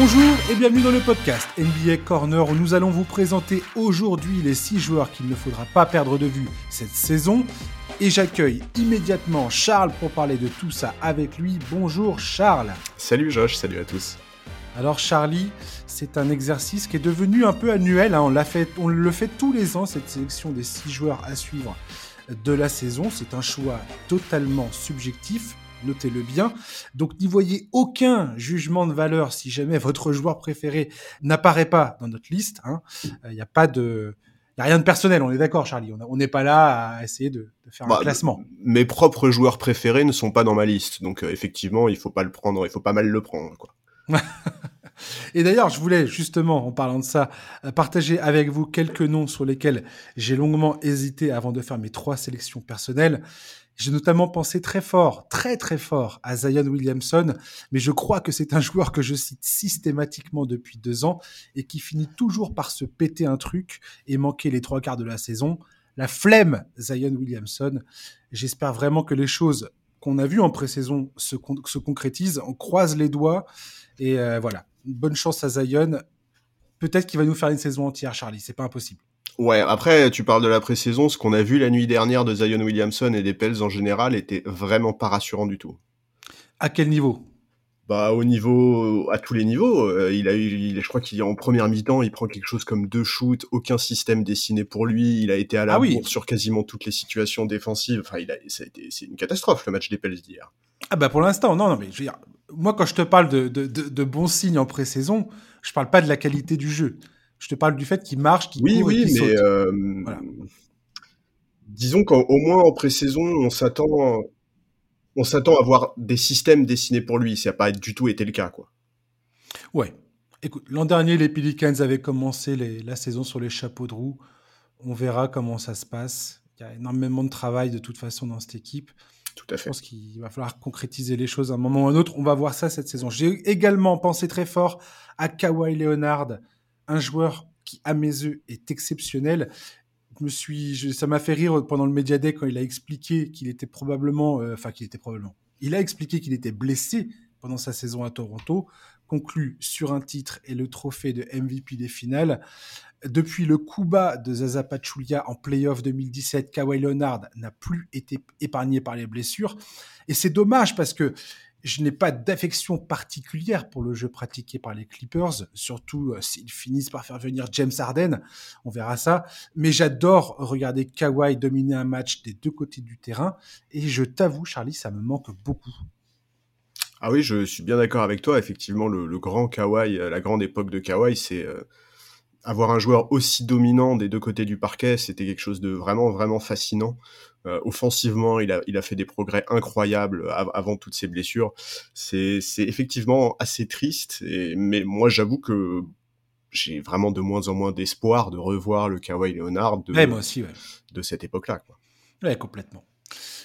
Bonjour et bienvenue dans le podcast NBA Corner où nous allons vous présenter aujourd'hui les 6 joueurs qu'il ne faudra pas perdre de vue cette saison. Et j'accueille immédiatement Charles pour parler de tout ça avec lui. Bonjour Charles. Salut Josh, salut à tous. Alors Charlie, c'est un exercice qui est devenu un peu annuel. Hein. On, fait, on le fait tous les ans, cette sélection des 6 joueurs à suivre de la saison. C'est un choix totalement subjectif notez-le bien. Donc n'y voyez aucun jugement de valeur si jamais votre joueur préféré n'apparaît pas dans notre liste. Il hein. n'y euh, a pas de... Y a rien de personnel, on est d'accord, Charlie. On n'est pas là à essayer de, faire un bah, classement. Mes propres joueurs préférés ne sont pas dans ma liste, donc euh, effectivement, il faut pas le prendre, il faut pas mal le prendre, quoi. Et d'ailleurs, je voulais justement, en parlant de ça, euh, partager avec vous quelques noms sur lesquels j'ai longuement hésité avant de faire mes trois sélections personnelles. J'ai notamment pensé très fort, très très fort à Zion Williamson, mais je crois que c'est un joueur que je cite systématiquement depuis deux ans et qui finit toujours par se péter un truc et manquer les trois quarts de la saison. La flemme Zion Williamson. J'espère vraiment que les choses qu'on a vues en pré-saison se, se, concrétisent. On croise les doigts et euh, voilà. Bonne chance à Zion. Peut-être qu'il va nous faire une saison entière, Charlie. C'est pas impossible. Ouais, après, tu parles de la pré-saison. Ce qu'on a vu la nuit dernière de Zion Williamson et des Pels en général était vraiment pas rassurant du tout. À quel niveau? Bah au niveau à tous les niveaux euh, il a eu il, je crois qu'il est en première mi-temps il prend quelque chose comme deux shoots aucun système dessiné pour lui il a été à la ah sur quasiment toutes les situations défensives enfin il a c'est une catastrophe le match des Pels d'hier ah bah pour l'instant non non mais je veux dire moi quand je te parle de, de, de, de bons signes en pré-saison je parle pas de la qualité du jeu je te parle du fait qu'il marche, qu'il oui, court oui, et mais euh, disons qu'au moins en pré-saison, on s'attend, on s'attend à voir des systèmes dessinés pour lui. Ça n'a pas du tout été le cas, quoi. Ouais. Écoute, l'an dernier, les Pelicans avaient commencé la saison sur les chapeaux de roue. On verra comment ça se passe. Il y a énormément de travail de toute façon dans cette équipe. Tout à fait. Je pense qu'il va falloir concrétiser les choses à un moment ou à un autre. On va voir ça cette saison. J'ai également pensé très fort à Kawhi Leonard un joueur qui, à mes yeux, est exceptionnel. Je me suis, ça m'a fait rire pendant le Media Day quand il a expliqué qu'il était probablement, euh, enfin qu'il était probablement, il a expliqué qu'il était blessé pendant sa saison à Toronto, conclu sur un titre et le trophée de MVP des finales. Depuis le coup bas de Zaza Pachulia en playoff 2017, Kawhi Leonard n'a plus été épargné par les blessures. Et c'est dommage parce que je n'ai pas d'affection particulière pour le jeu pratiqué par les Clippers, surtout euh, s'ils finissent par faire venir James Harden, on verra ça. Mais j'adore regarder Kawhi dominer un match des deux côtés du terrain, et je t'avoue, Charlie, ça me manque beaucoup. Ah oui, je suis bien d'accord avec toi. Effectivement, le, grand Kawhi, euh, la grande époque de Kawhi, c'est euh, avoir un joueur aussi dominant des deux côtés du parquet, c'était quelque chose de vraiment, vraiment fascinant. Euh, offensivement, il a, il a fait des progrès incroyables avant toutes ces blessures. C'est effectivement assez triste, et, mais moi j'avoue que j'ai vraiment de moins en moins d'espoir de revoir le Kawhi Leonard de, moi aussi, de cette époque-là. Ouais, complètement.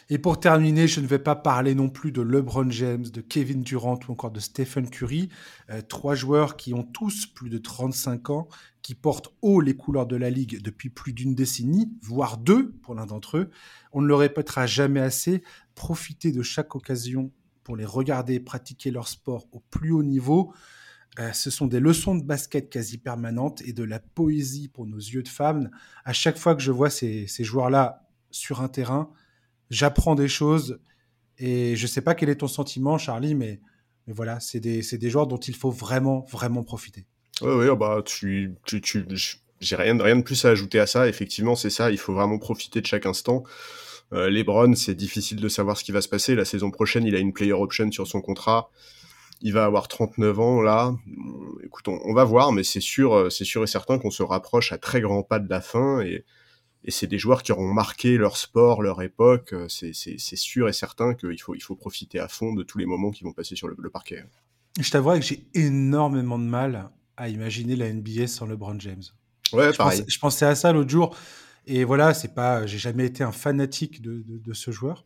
Et pour terminer, je ne vais pas parler non plus de LeBron James, de Kevin Durant ou encore de Stephen Curry, euh, trois joueurs qui ont tous plus de 35 ans, qui portent haut les couleurs de la ligue depuis plus d'une décennie, voire deux pour l'un d'entre eux. On ne le répétera jamais assez. Profitez de chaque occasion pour les regarder pratiquer leur sport au plus haut niveau. Euh, ce sont des leçons de basket quasi permanentes et de la poésie pour nos yeux de femmes. À chaque fois que je vois ces, ces joueurs-là sur un terrain, j'apprends des choses et je sais pas quel est ton sentiment, Charlie, mais, mais voilà, c'est des, joueurs dont il faut vraiment, vraiment profiter. Oui, oh bah, tu, tu, tu j'ai rien, rien de plus à ajouter à ça. Effectivement, c'est ça. Il faut vraiment profiter de chaque instant. Euh, Lebron, c'est difficile de savoir ce qui va se passer. La saison prochaine, il a une player option sur son contrat. Il va avoir 39 ans là. Écoute, on, on va voir, mais c'est sûr, euh, c'est sûr et certain qu'on se rapproche à très grands pas de la fin et et c'est des joueurs qui auront marqué leur sport, leur époque. Euh, c'est sûr et certain qu'il faut, il faut profiter à fond de tous les moments qui vont passer sur le, parquet. Je t'avoue que j'ai énormément de mal à imaginer la NBA sans LeBron James. Ouais, je pareil. Pensais, je pensais à ça l'autre jour. Et voilà, c'est pas, j'ai jamais été un fanatique de, de, ce joueur.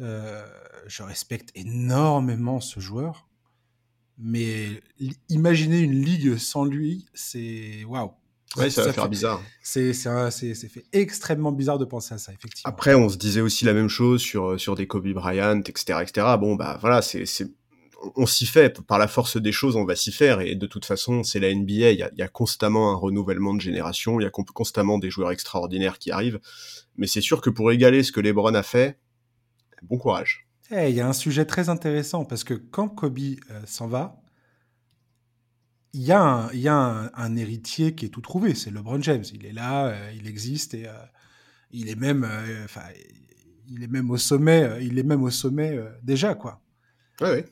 Euh, je respecte énormément ce joueur. Mais imaginer une ligue sans lui, c'est waouh. Ouais, ça, va faire bizarre. C'est fait extrêmement bizarre de penser à ça, effectivement. Après, on se disait aussi la même chose sur, sur des Kobe Bryant, etc., etc. Bon, bah voilà, c'est on s'y fait, par la force des choses, on va s'y faire, et de toute façon, c'est la NBA, il y a, constamment un renouvellement de génération, il y a constamment des joueurs extraordinaires qui arrivent, mais c'est sûr que pour égaler ce que LeBron a fait, bon courage. Eh, il y a un sujet très intéressant, parce que quand Kobe euh, s'en va, il y a, un, y a un, héritier qui est tout trouvé, c'est LeBron James. Il est là, euh, il existe, et il est même, enfin, il est même au sommet, il est même au sommet déjà, quoi.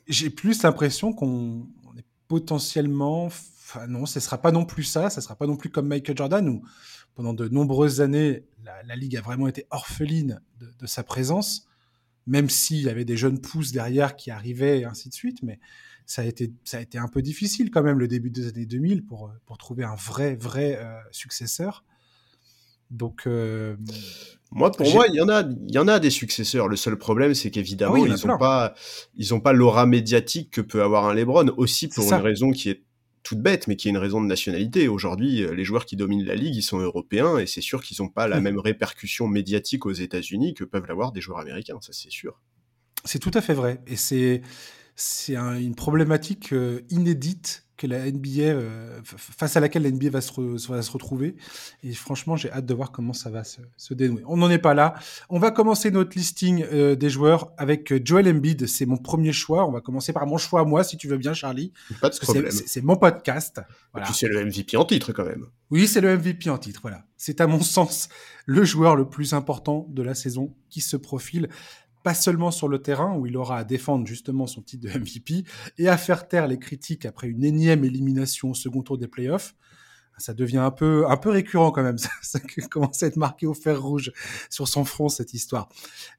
J'ai plus l'impression qu'on est potentiellement. Enfin, non, ce ne sera pas non plus ça. Ce ne sera pas non plus comme Michael Jordan, où pendant de nombreuses années, la, Ligue a vraiment été orpheline de, sa présence, même s'il y avait des jeunes pousses derrière qui arrivaient et ainsi de suite. Mais ça a été, ça a été un peu difficile quand même le début des années 2000 pour, pour trouver un vrai, vrai euh, successeur. Donc. Euh, moi, pour moi, il y en a, il y en a des successeurs. Le seul problème, c'est qu'évidemment, ils n'ont pas, ils ont pas l'aura médiatique que peut avoir un LeBron. Aussi pour une raison qui est toute bête, mais qui est une raison de nationalité. Aujourd'hui, euh, les joueurs qui dominent la ligue, ils sont européens, et c'est sûr qu'ils n'ont pas la mmh. même répercussion médiatique aux États-Unis que peuvent l'avoir des joueurs américains. Ça, c'est sûr. C'est tout à fait vrai, et c'est c'est une problématique euh, inédite que la NBA, euh, face à laquelle la NBA va se, va se retrouver. Et franchement, j'ai hâte de voir comment ça va se, dénouer. On n'en est pas là. On va commencer notre listing euh, des joueurs avec Joel Embiid. C'est mon premier choix. On va commencer par mon choix à moi, si tu veux bien, Charlie. Pas de problème. C'est mon podcast. Et puis c'est le MVP en titre quand même. Oui, c'est le MVP en titre. Voilà. C'est à mon sens le joueur le plus important de la saison qui se profile pas seulement sur le terrain où il aura à défendre justement son titre de MVP et à faire taire les critiques après une énième élimination au second tour des playoffs. Ça devient un peu, un peu récurrent quand même. Ça, commence à être marqué au fer rouge sur son front, cette histoire.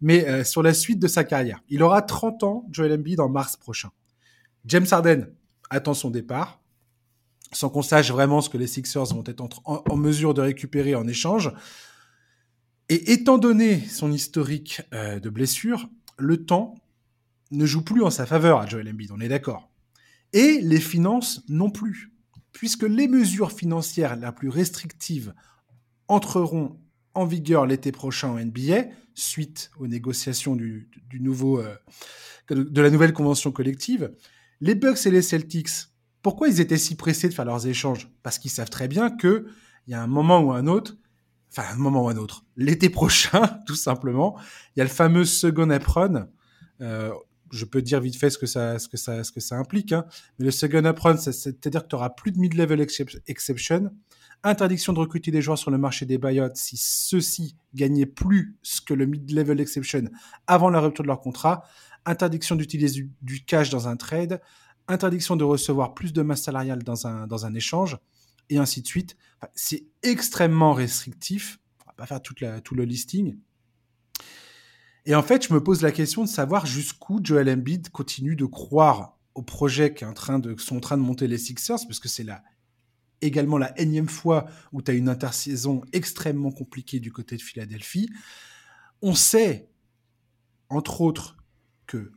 Mais euh, sur la suite de sa carrière, il aura 30 ans, Joel Embiid, en mars prochain. James Harden attend son départ, sans qu'on sache vraiment ce que les Sixers vont être en mesure de récupérer en échange. Et étant donné son historique euh, de blessure, le temps ne joue plus en sa faveur à Joel Embiid, on est d'accord. Et les finances non plus, puisque les mesures financières les plus restrictives entreront en vigueur l'été prochain en NBA, suite aux négociations du, nouveau, euh, de la nouvelle convention collective. Les Bucks et les Celtics, pourquoi ils étaient si pressés de faire leurs échanges? Parce qu'ils savent très bien qu'il y a un moment ou un autre, enfin un moment ou un autre, l'été prochain, tout simplement, il y a le fameux second apron. Euh, je peux dire vite fait ce que ça, ce que ça, ce que ça implique, hein. mais le second apron, c'est-à-dire que tu auras plus de mid-level exception, interdiction de recruter des joueurs sur le marché des buyouts si ceux-ci gagnaient plus que le mid-level exception avant la rupture de leur contrat, interdiction d'utiliser du, cash dans un trade, interdiction de recevoir plus de masse salariale dans un, dans un échange, et ainsi de suite. c'est extrêmement restrictif. On va pas faire la, tout le listing. Et en fait, je me pose la question de savoir jusqu'où Joel Embiid continue de croire au projet qui en train de, sont en train de monter les Sixers, parce que c'est là également la énième fois où tu as une intersaison extrêmement compliquée du côté de Philadelphie. On sait, entre autres, que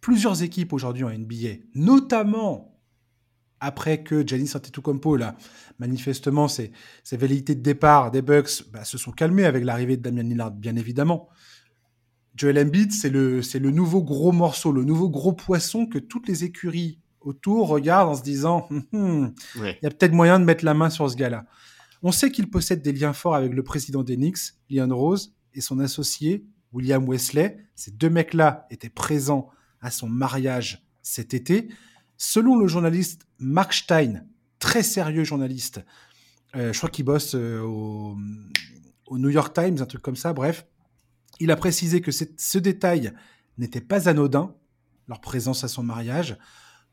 plusieurs équipes aujourd'hui en NBA, notamment après que Giannis Antetokounmpo, là, manifestement, ses, ses velléités de départ des Bucks bah, se sont calmées avec l'arrivée de Damian Lillard, bien évidemment. Joel Embiid, c'est le, c'est le nouveau gros morceau, le nouveau gros poisson que toutes les écuries autour regardent en se disant, hum, hum, il y a peut-être moyen de mettre la main sur ce gars-là. On sait qu'il possède des liens forts avec le président Knicks, Leon Rose, et son associé, William Wesley. Ces deux mecs-là étaient présents à son mariage cet été. Selon le journaliste Mark Stein, très sérieux journaliste, euh, je crois qu'il bosse euh, au, New York Times, un truc comme ça, bref, il a précisé que ce détail n'était pas anodin, leur présence à son mariage.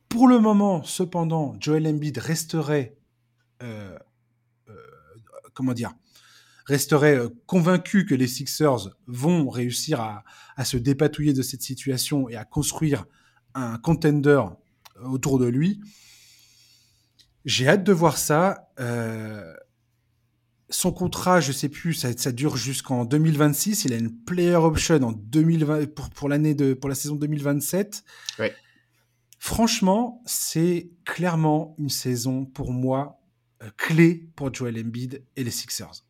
Pour le moment, cependant, Joel Embiid resterait, euh, comment dire, resterait convaincu que les Sixers vont réussir à, à, se dépatouiller de cette situation et à construire un contender autour de lui. J'ai hâte de voir ça. Euh, son contrat, je sais plus, ça, ça dure jusqu'en 2026. Il a une player option en 2020 pour, pour l'année de pour la saison 2027. Franchement, c'est clairement une saison pour moi euh, clé pour Joel Embiid et les Sixers.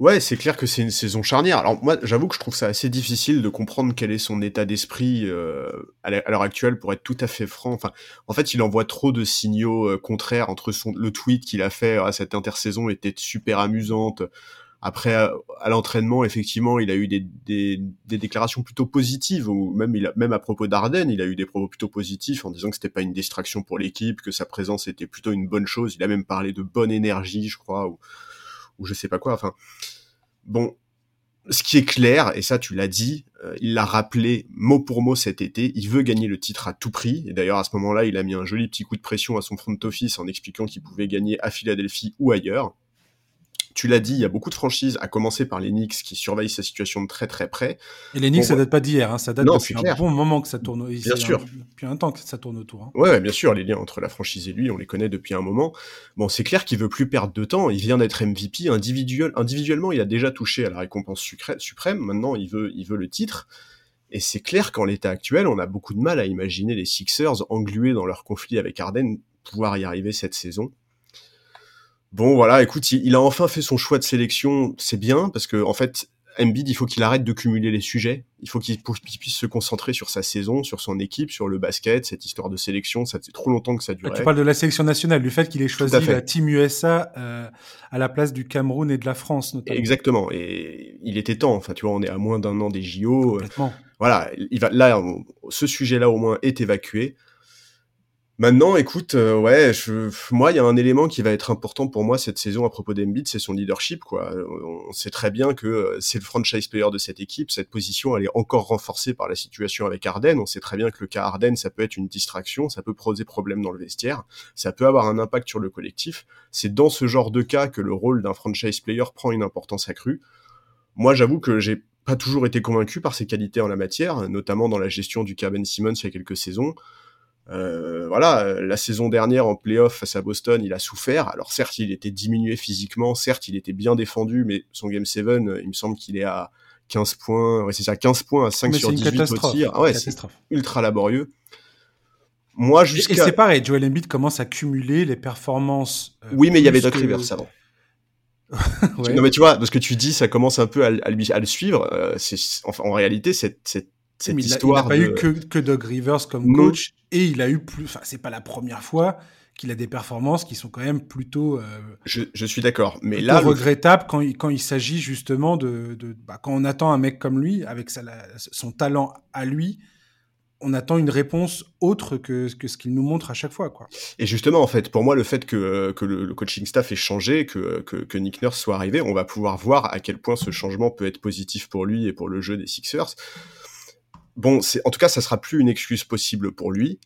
Ouais, c'est clair que c'est une saison charnière. Alors moi, j'avoue que je trouve ça assez difficile de comprendre quel est son état d'esprit euh, à l'heure actuelle, pour être tout à fait franc. Enfin, en fait, il envoie trop de signaux euh, contraires entre son le tweet qu'il a fait à cette intersaison était super amusante. Après, à, l'entraînement, effectivement, il a eu des, des, des, déclarations plutôt positives, ou même, il a, même à propos d'Arden, il a eu des propos plutôt positifs en disant que c'était pas une distraction pour l'équipe, que sa présence était plutôt une bonne chose. Il a même parlé de bonne énergie, je crois, ou, ou je sais pas quoi. Enfin, bon, ce qui est clair, et ça tu l'as dit, euh, il l'a rappelé mot pour mot cet été, il veut gagner le titre à tout prix, et d'ailleurs à ce moment-là il a mis un joli petit coup de pression à son front office en expliquant qu'il pouvait gagner à Philadelphie ou ailleurs. Tu l'as dit, il y a beaucoup de franchises, à commencer par les Knicks qui surveillent sa situation de très très près. Et les Knicks, ça date pas d'hier, hein, ça date depuis un bon moment que ça tourne. Bien sûr. depuis un temps que ça tourne autour. Hein. Ouais, bien sûr, les liens entre la franchise et lui, on les connaît depuis un moment. Bon, c'est clair qu'il veut plus perdre de temps. Il vient d'être MVP individuel. Individuellement, il a déjà touché à la récompense suprême. Maintenant, il veut, il veut le titre. Et c'est clair qu'en l'état actuel, on a beaucoup de mal à imaginer les Sixers englués dans leur conflit avec Arden pouvoir y arriver cette saison. Bon, voilà, écoute, il, a enfin fait son choix de sélection, c'est bien, parce que en fait, Embiid, il faut qu'il arrête de cumuler les sujets. Il faut qu'il puisse se concentrer sur sa saison, sur son équipe, sur le basket, cette histoire de sélection. Ça fait trop longtemps que ça dure. Tu parles de la sélection nationale, du fait qu'il ait choisi la Team USA euh, à la place du Cameroun et de la France, notamment. Exactement. Et il était temps. Enfin, tu vois, on est à moins d'un an des JO. Complètement. Voilà. Il va, là, ce sujet-là, au moins, est évacué. Maintenant, écoute, euh, ouais, je, moi, il y a un élément qui va être important pour moi cette saison à propos d'Embiid, c'est son leadership. Quoi. On sait très bien que euh, c'est le franchise player de cette équipe. Cette position, elle est encore renforcée par la situation avec Arden. On sait très bien que le cas Arden, ça peut être une distraction, ça peut poser problème dans le vestiaire, ça peut avoir un impact sur le collectif. C'est dans ce genre de cas que le rôle d'un franchise player prend une importance accrue. Moi, j'avoue que j'ai pas toujours été convaincu par ses qualités en la matière, notamment dans la gestion du cas Ben Simmons il y a quelques saisons. Euh, voilà, la saison dernière en playoff face à Boston, il a souffert. Alors certes, il était diminué physiquement, certes, il était bien défendu, mais son game 7, il me semble qu'il est à 15 points, ouais, c'est ça, 15 points à 5 sur 18 au tir. Ah ouais, c'est ultra laborieux. Moi, jusqu'à... Et c'est pareil, Joel Embiid commence à cumuler les performances. Euh, oui, mais il y avait Doc Rivers avant. Non, mais tu vois, parce que tu dis, ça commence un peu à, lui, à le suivre. Euh, c'est, en réalité, cette, cette cette histoire. Il n'a pas eu que, que Doug Rivers comme coach et il a eu plus. Enfin, c'est pas la première fois qu'il a des performances qui sont quand même plutôt. Euh, je, je, suis d'accord, mais là. regrettable quand il, quand il s'agit justement de. de bah, quand on attend un mec comme lui, avec sa, son talent à lui, on attend une réponse autre que, que ce qu'il nous montre à chaque fois. Quoi. Et justement, en fait, pour moi, le fait que, que le, le, coaching staff ait changé, que, que, que, Nick Nurse soit arrivé, on va pouvoir voir à quel point ce changement peut être positif pour lui et pour le jeu des Sixers bon, c'est en tout cas, ça sera plus une excuse possible pour lui.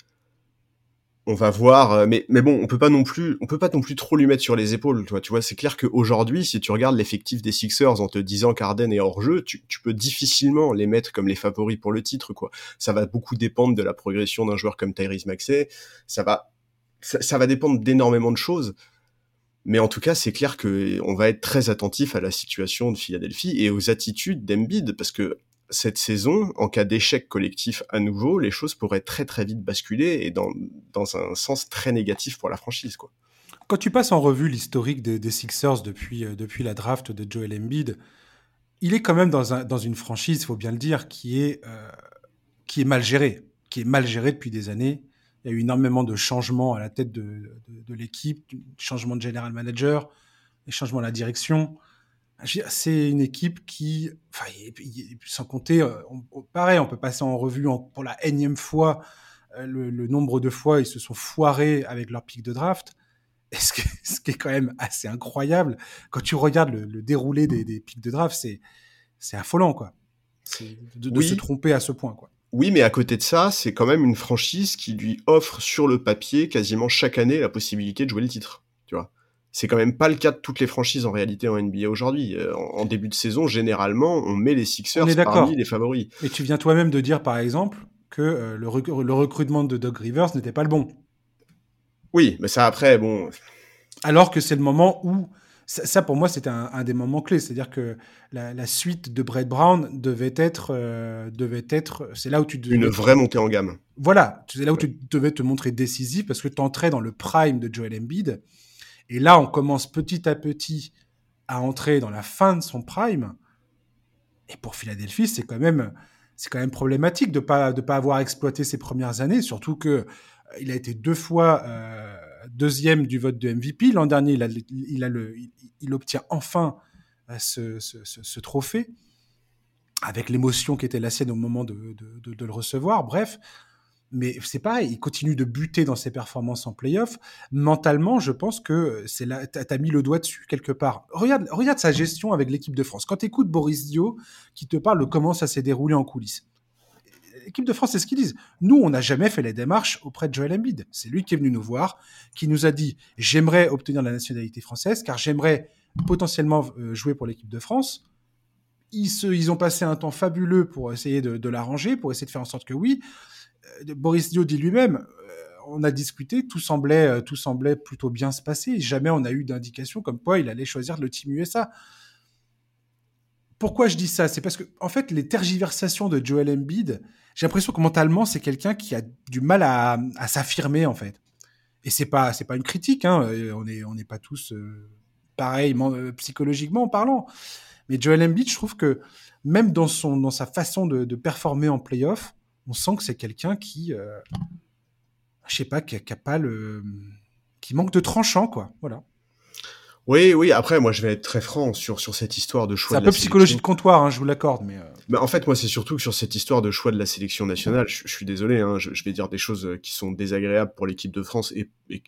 On va voir, euh, mais mais bon, on peut pas non plus, on peut pas non plus trop lui mettre sur les épaules, toi. Tu vois, c'est clair qu'aujourd'hui, si tu regardes l'effectif des Sixers en te disant qu'Arden est hors jeu, tu, tu, peux difficilement les mettre comme les favoris pour le titre, quoi. Ça va beaucoup dépendre de la progression d'un joueur comme Tyrese Maxey. Ça va, ça, ça va dépendre d'énormément de choses. Mais en tout cas, c'est clair que on va être très attentif à la situation de Philadelphie et aux attitudes d'Embiid, parce que cette saison, en cas d'échec collectif à nouveau, les choses pourraient très très vite basculer et dans, dans un sens très négatif pour la franchise. Quand tu passes en revue l'historique des, Sixers depuis, euh, depuis la draft de Joel Embiid, il est quand même dans, dans une franchise, il faut bien le dire, qui est, euh, qui est mal gérée, qui est mal gérée depuis des années. Il y a eu énormément de changements à la tête de, de, de l'équipe, changement de general manager, des changements à la direction c'est une équipe qui, enfin, sans compter, euh, pareil, on peut passer en revue pour la énième fois euh, le, nombre de fois ils se sont foirés avec leur pic de draft. ce, qui, ce qui est quand même assez incroyable, quand tu regardes le, déroulé des, des pics de draft, c'est c'est affolant, quoi. De, de se tromper à ce point, quoi. Oui, mais à côté de ça, c'est quand même une franchise qui lui offre sur le papier quasiment chaque année la possibilité de jouer le titre. C'est quand même pas le cas de toutes les franchises en réalité en NBA aujourd'hui. Euh, en, début de saison, généralement, on met les Sixers parmi les favoris. Et tu viens toi-même de dire, par exemple, que euh, le, recrutement de Doug Rivers n'était pas le bon. Oui, mais ça après, bon. Alors que c'est le moment où ça, pour moi, c'était un, des moments clés. C'est-à-dire que la, suite de Brett Brown devait être, euh, devait être, c'est là où tu devais, une vraie montée en gamme. Voilà, c'est là où tu devais te montrer décisif parce que tu entrais dans le prime de Joel Embiid et là, on commence petit à petit à entrer dans la fin de son prime. Et pour Philadelphie, c'est quand même, c'est quand même problématique de pas de pas avoir exploité ses premières années, surtout que euh, il a été deux fois euh, deuxième du vote de MVP. L'an dernier, il, obtient enfin euh, ce, trophée avec l'émotion qui était la sienne au moment de le recevoir. Bref, mais c'est pareil, il continue de buter dans ses performances en playoff. Mentalement, je pense que c'est là, t'as mis le doigt dessus quelque part. Regarde, regarde sa gestion avec l'équipe de France. Quand tu écoutes Boris Dio qui te parle de comment ça s'est déroulé en coulisses. L'équipe de France, c'est ce qu'ils disent. Nous, on n'a jamais fait les démarches auprès de Joel Embiid. C'est lui qui est venu nous voir, qui nous a dit j'aimerais obtenir la nationalité française car j'aimerais potentiellement euh, jouer pour l'équipe de France. Ils, se, ils ont passé un temps fabuleux pour essayer de, de l'arranger, pour essayer de faire en sorte que oui. Euh, Boris Dio dit lui-même, euh, on a discuté, tout semblait, euh, tout semblait plutôt bien se passer. Jamais on a eu d'indication comme quoi il allait choisir le team USA. Pourquoi je dis ça? C'est parce que, en fait, les tergiversations de Joel Embiid, j'ai l'impression que mentalement, c'est quelqu'un qui a du mal à, s'affirmer, en fait. Et c'est pas, c'est pas une critique, hein. On n'est on pas tous pareils psychologiquement en parlant. Mais Joel Embiid, je trouve que même dans son, dans sa façon de, de performer en playoff, on sent que c'est quelqu'un qui, euh, je sais pas, qui, a, pas le, qui manque de tranchant, quoi. Voilà. Oui, oui. Après, moi, je vais être très franc sur sur cette histoire de choix. C'est un peu psychologie de comptoir, hein, je vous l'accorde, mais. Euh. en fait, moi, c'est surtout que sur cette histoire de choix de la sélection nationale, je, suis désolé, hein, je, vais dire des choses qui sont désagréables pour l'équipe de France et, et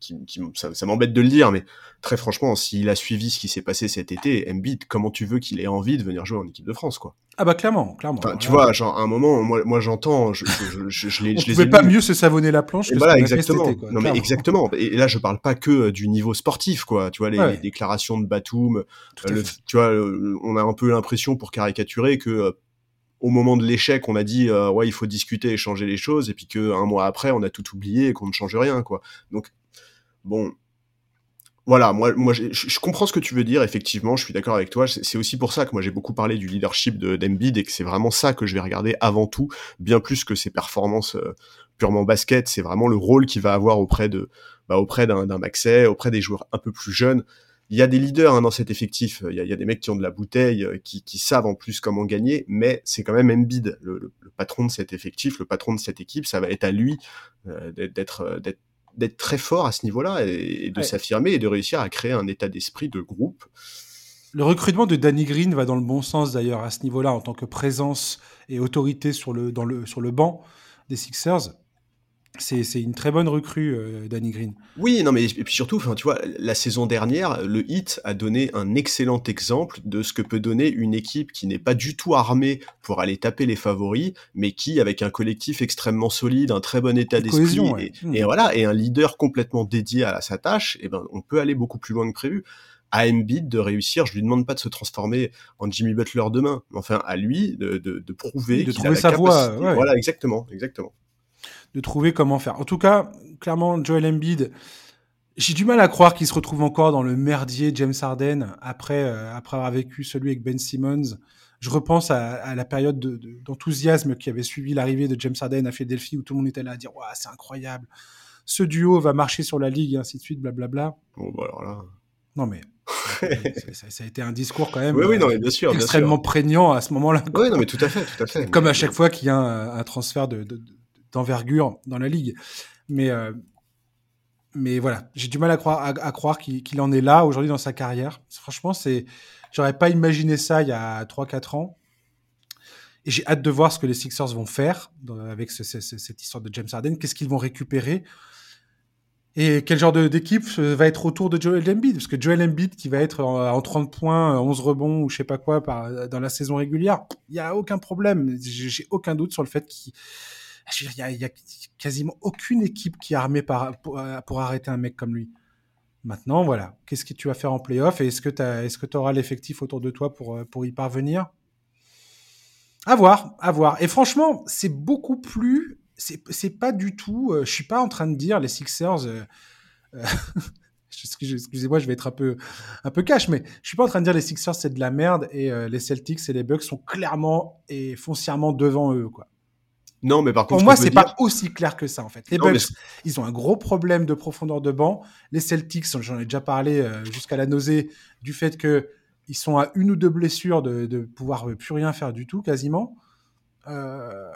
qui, ça, m'embête de le dire, mais très franchement, s'il a suivi ce qui s'est passé cet été, Embiid, comment tu veux qu'il ait envie de venir jouer en équipe de France, quoi? Ah bah clairement, clairement. tu vois, genre à un moment, moi, moi j'entends, je, je, je, je, les, je pouvait pas mieux se savonner la planche. Que voilà, exactement. non mais exactement. Et là, je parle pas que euh, du niveau sportif, quoi. Tu vois les, déclarations de Batum, euh, tu vois, euh, on a un peu l'impression pour caricaturer que au moment de l'échec, on a dit ouais, il faut discuter et changer les choses, et puis que un mois après, on a tout oublié et qu'on ne change rien, quoi. Donc Bon, voilà, moi, moi je, comprends ce que tu veux dire, effectivement, je suis d'accord avec toi. C'est aussi pour ça que moi j'ai beaucoup parlé du leadership d'Embiid et que c'est vraiment ça que je vais regarder avant tout, bien plus que ses performances euh, purement basket. C'est vraiment le rôle qu'il va avoir auprès de, bah, auprès d'un Maxey, auprès des joueurs un peu plus jeunes. Il y a des leaders hein, dans cet effectif, il y, a, des mecs qui ont de la bouteille, euh, qui, qui savent en plus comment gagner, mais c'est quand même Embiid, le, le, patron de cet effectif, le patron de cette équipe, ça va être à lui euh, d'être d'être très fort à ce niveau-là et, de s'affirmer et de réussir à créer un état d'esprit de groupe. Le recrutement de Danny Green va dans le bon sens d'ailleurs à ce niveau-là en tant que présence et autorité sur le, dans le, sur le banc des Sixers c'est une très bonne recrue, euh, Danny Green. Oui, non, mais et puis surtout, tu vois, la saison dernière, le Heat a donné un excellent exemple de ce que peut donner une équipe qui n'est pas du tout armée pour aller taper les favoris, mais qui, avec un collectif extrêmement solide, un très bon état d'esprit, hmm. et, voilà, et un leader complètement dédié à sa tâche, et eh ben, on peut aller beaucoup plus loin que prévu à Embiid de réussir. Je lui demande pas de se transformer en Jimmy Butler demain, mais enfin à lui de, de, de prouver de trouver sa voie. Voilà, exactement, exactement de trouver comment faire. En tout cas, clairement, Joel Embiid, j'ai du mal à croire qu'il se retrouve encore dans le merdier James Harden après, euh, après avoir vécu celui avec Ben Simmons. Je repense à, la période d'enthousiasme qui avait suivi l'arrivée de James Harden à Philadelphie où tout le monde était là à dire ouais, c'est incroyable. Ce duo va marcher sur la ligue et ainsi de suite, blablabla. Bon, bah alors là. Non, mais ça, a été un discours quand même oui, oui, non, mais bien sûr, extrêmement prégnant à ce moment-là. Oui, non, mais tout à fait, tout à fait. Comme à chaque fois qu'il y a un, transfert de, d'envergure dans la ligue. Mais, euh, mais voilà, j'ai du mal à croire, à, croire qu'il en est là aujourd'hui dans sa carrière. Franchement, c'est, j'aurais pas imaginé ça il y a 3-4 ans. Et j'ai hâte de voir ce que les Sixers vont faire avec cette histoire de James Harden. Qu'est-ce qu'ils vont récupérer? Et quel genre d'équipe va être autour de Joel Embiid? Parce que Joel Embiid qui va être en, 30 points, 11 rebonds ou je sais pas quoi dans la saison régulière, il y a aucun problème. J'ai aucun doute sur le fait qu'il il y, a, quasiment aucune équipe qui est armée pour, arrêter un mec comme lui. Maintenant, voilà, qu'est-ce que tu vas faire en playoff et est-ce que tu est auras l'effectif autour de toi pour, pour y parvenir? À voir, à voir. Et franchement, c'est beaucoup plus. C'est pas du tout. Euh, je suis pas en train de dire les Sixers. Euh, euh, excusez-moi, je vais être un peu, un peu cash, mais je suis pas en train de dire les Sixers c'est de la merde et les Celtics et les Bucks sont clairement et foncièrement devant eux, quoi. Non, mais par contre, pour moi, c'est pas aussi clair que ça en fait. Les Bucks, ils ont un gros problème de profondeur de banc. Les Celtics, j'en ai déjà parlé euh, jusqu'à la nausée du fait que ils sont à une ou deux blessures de, de pouvoir plus rien faire du tout, quasiment. Euh,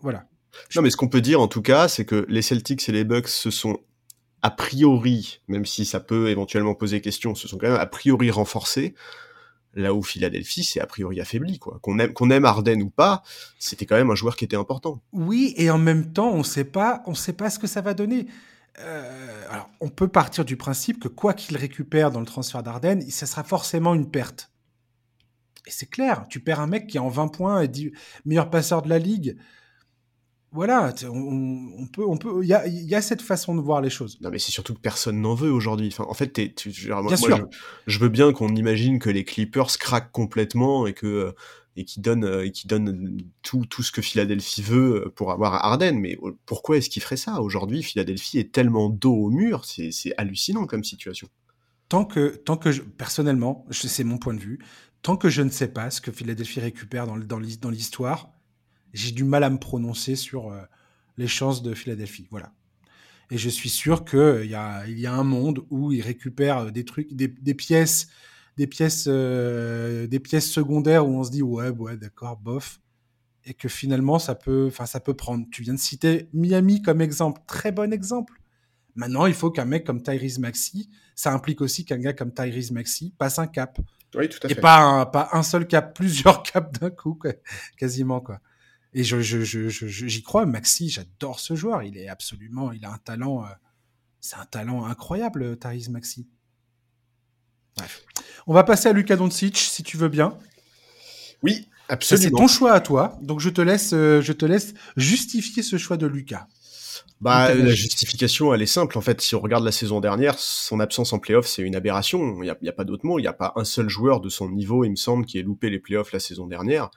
voilà. Non, mais ce qu'on peut dire en tout cas, c'est que les Celtics et les Bucks se sont a priori, même si ça peut éventuellement poser question, se sont quand même a priori renforcés là où Philadelphie s'est a priori affaibli. Qu'on aime qu'on aime Arden ou pas, c'était quand même un joueur qui était important. Oui, et en même temps, on on sait pas ce que ça va donner. Euh, alors, on peut partir du principe que quoi qu'il récupère dans le transfert d'Arden, ça sera forcément une perte. Et c'est clair, tu perds un mec qui est en 20 points et dit meilleur passeur de la ligue voilà, on, peut, on peut, il y a, cette façon de voir les choses. Non, mais c'est surtout que personne n'en veut aujourd'hui. Enfin, en fait, tu. Je, veux bien qu'on imagine que les Clippers craquent complètement et que et qui donnent et qui donne tout, tout ce que Philadelphie veut pour avoir Arden. Mais pourquoi est-ce qu'il ferait ça? Aujourd'hui Philadelphie est tellement dos au mur, c'est hallucinant comme situation. Tant que, tant que je, personnellement, c'est mon point de vue, tant que je ne sais pas ce que Philadelphie récupère dans, dans l'histoire, j'ai du mal à me prononcer sur euh, les chances de Philadelphie. Voilà. Et je suis sûr qu'il euh, y, a, il y a un monde où ils récupèrent des trucs, des, pièces, des pièces, euh, des pièces secondaires où on se dit ouais, ouais, d'accord, bof, et que finalement ça peut, enfin ça peut prendre. Tu viens de citer Miami comme exemple, très bon exemple. Maintenant, il faut qu'un mec comme Tyrese Maxi, ça implique aussi qu'un gars comme Tyrese Maxi passe un cap. Oui, tout à fait. Et pas un, pas un seul cap, plusieurs caps d'un coup, quasiment quoi. Et je, j'y crois, Maxi, j'adore ce joueur. Il est absolument, il a un talent, euh, c'est un talent incroyable, Thaïs Maxi. Bref. On va passer à Luka Doncic, si tu veux bien. Oui, absolument. C'est ton choix à toi, donc je te laisse, euh, je te laisse justifier ce choix de Lucas. Bah, la justification, elle est simple. En fait, si on regarde la saison dernière, son absence en playoff, c'est une aberration. Il n'y a, a, pas d'autre mot. Il n'y a pas un seul joueur de son niveau, il me semble, qui ait loupé les playoffs la saison dernière.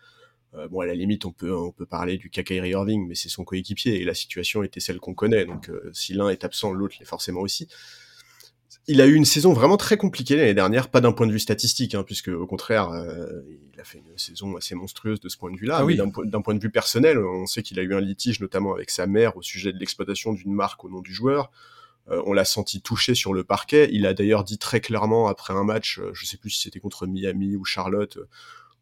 Euh, bon, à la limite, on peut, on peut parler du Kyrie Irving, mais c'est son coéquipier et la situation était celle qu'on connaît. Donc, euh, si l'un est absent, l'autre l'est forcément aussi. Il a eu une saison vraiment très compliquée l'année dernière, pas d'un point de vue statistique, hein, puisque au contraire, euh, il a fait une saison assez monstrueuse de ce point de vue-là. Ah oui. D'un point de vue personnel, on sait qu'il a eu un litige, notamment avec sa mère, au sujet de l'exploitation d'une marque au nom du joueur. on l'a senti touché sur le parquet. Il a d'ailleurs dit très clairement après un match, je sais plus si c'était contre Miami ou Charlotte,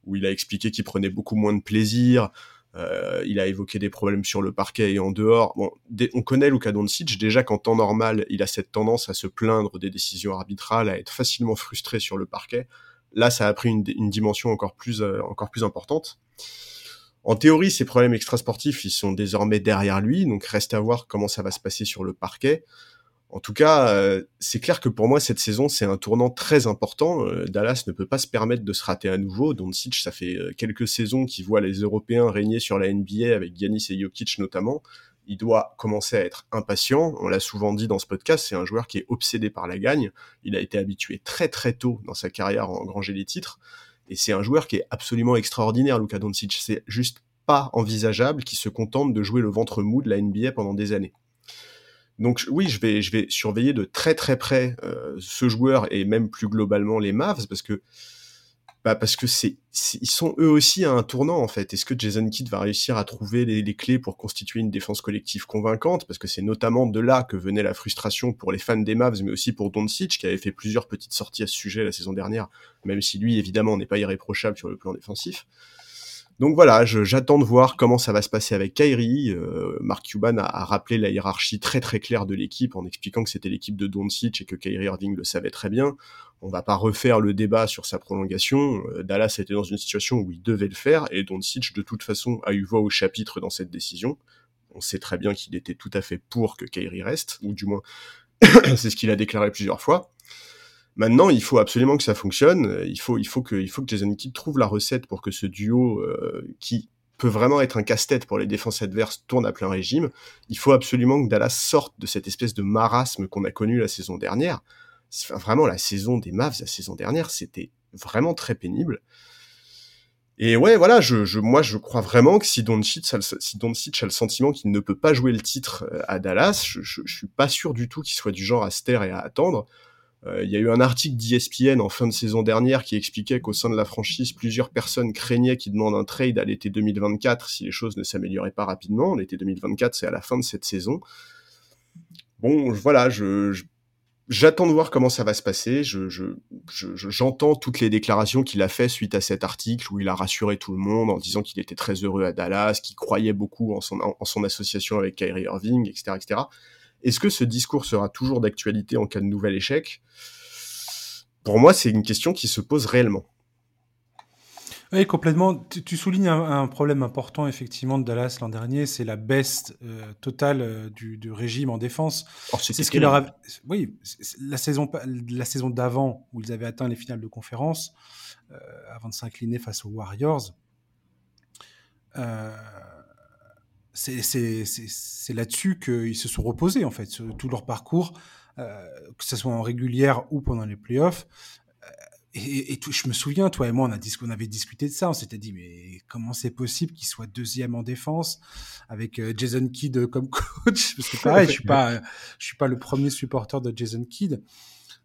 où il a expliqué qu'il prenait beaucoup moins de plaisir. Euh, il a évoqué des problèmes sur le parquet et en dehors. Bon, on connaît Luka Doncic déjà qu'en temps normal, il a cette tendance à se plaindre des décisions arbitrales, à être facilement frustré sur le parquet. Là, ça a pris une, dimension encore plus, euh, encore plus importante. En théorie, ces problèmes extrasportifs, ils sont désormais derrière lui, donc reste à voir comment ça va se passer sur le parquet. En tout cas, euh, c'est clair que pour moi, cette saison, c'est un tournant très important. Euh, Dallas ne peut pas se permettre de se rater à nouveau. Doncic, ça fait euh, quelques saisons qu'il voit les Européens régner sur la NBA, avec Giannis et Jokic notamment. Il doit commencer à être impatient. On l'a souvent dit dans ce podcast, c'est un joueur qui est obsédé par la gagne. Il a été habitué très très tôt dans sa carrière à engranger les titres. Et c'est un joueur qui est absolument extraordinaire, Luka Doncic. C'est juste pas envisageable qu'il se contente de jouer le ventre mou de la NBA pendant des années. Donc oui, je vais, surveiller de très très près euh, ce joueur et même plus globalement les Mavs parce que bah parce que c'est, ils sont eux aussi à un tournant en fait. Est-ce que Jason Kidd va réussir à trouver les, les, clés pour constituer une défense collective convaincante? Parce que c'est notamment de là que venait la frustration pour les fans des Mavs, mais aussi pour Doncic qui avait fait plusieurs petites sorties à ce sujet la saison dernière, même si lui évidemment n'est pas irréprochable sur le plan défensif. Donc voilà, j'attends de voir comment ça va se passer avec Kyrie. Euh, Mark Cuban a, rappelé la hiérarchie très très claire de l'équipe en expliquant que c'était l'équipe de Doncic et que Kyrie Irving le savait très bien. On va pas refaire le débat sur sa prolongation. Euh, Dallas était dans une situation où il devait le faire et Doncic de toute façon a eu voix au chapitre dans cette décision. On sait très bien qu'il était tout à fait pour que Kyrie reste, ou du moins c'est ce qu'il a déclaré plusieurs fois. Maintenant, il faut absolument que ça fonctionne. Il faut, il faut que, il faut que Jason Kidd trouve la recette pour que ce duo euh, qui peut vraiment être un casse-tête pour les défenses adverses tourne à plein régime. Il faut absolument que Dallas sorte de cette espèce de marasme qu'on a connu la saison dernière. vraiment, la saison des Mavs, la saison dernière, c'était vraiment très pénible. Et ouais, voilà, je, moi, je crois vraiment que si Doncic a a le sentiment qu'il ne peut pas jouer le titre euh, à Dallas, je, je, je suis pas sûr du tout qu'il soit du genre à se taire et à attendre. Euh, il y a eu un article d'ESPN en fin de saison dernière qui expliquait qu'au sein de la franchise, plusieurs personnes craignaient qu'ils demandent un trade à l'été 2024 si les choses ne s'amélioraient pas rapidement. L'été 2024, c'est à la fin de cette saison. Bon, voilà, je, j'attends de voir comment ça va se passer. Je, j'entends toutes les déclarations qu'il a fait suite à cet article où il a rassuré tout le monde en disant qu'il était très heureux à Dallas, qu'il croyait beaucoup en son, en son association avec Kyrie Irving, etc., etc. Est-ce que ce discours sera toujours d'actualité en cas de nouvel échec? Pour moi, c'est une question qui se pose réellement. Oui, complètement. Tu, soulignes un, problème important, effectivement, de Dallas l'an dernier, c'est la baisse euh, totale euh, du, régime en défense. Oh, c'est ce qu'il leur Oui, la saison, la saison d'avant, où ils avaient atteint les finales de conférence, euh, avant de s'incliner face aux Warriors, c'est là-dessus qu'ils se sont reposés, en fait, sur tout leur parcours, que ce soit en régulière ou pendant les playoffs et, tout, je me souviens, toi et moi, on, a on avait discuté de ça. On s'était dit, mais comment c'est possible qu'il soit deuxième en défense avec euh, Jason Kidd comme coach? Parce que pareil, je suis pas, je suis pas le premier supporter de Jason Kidd.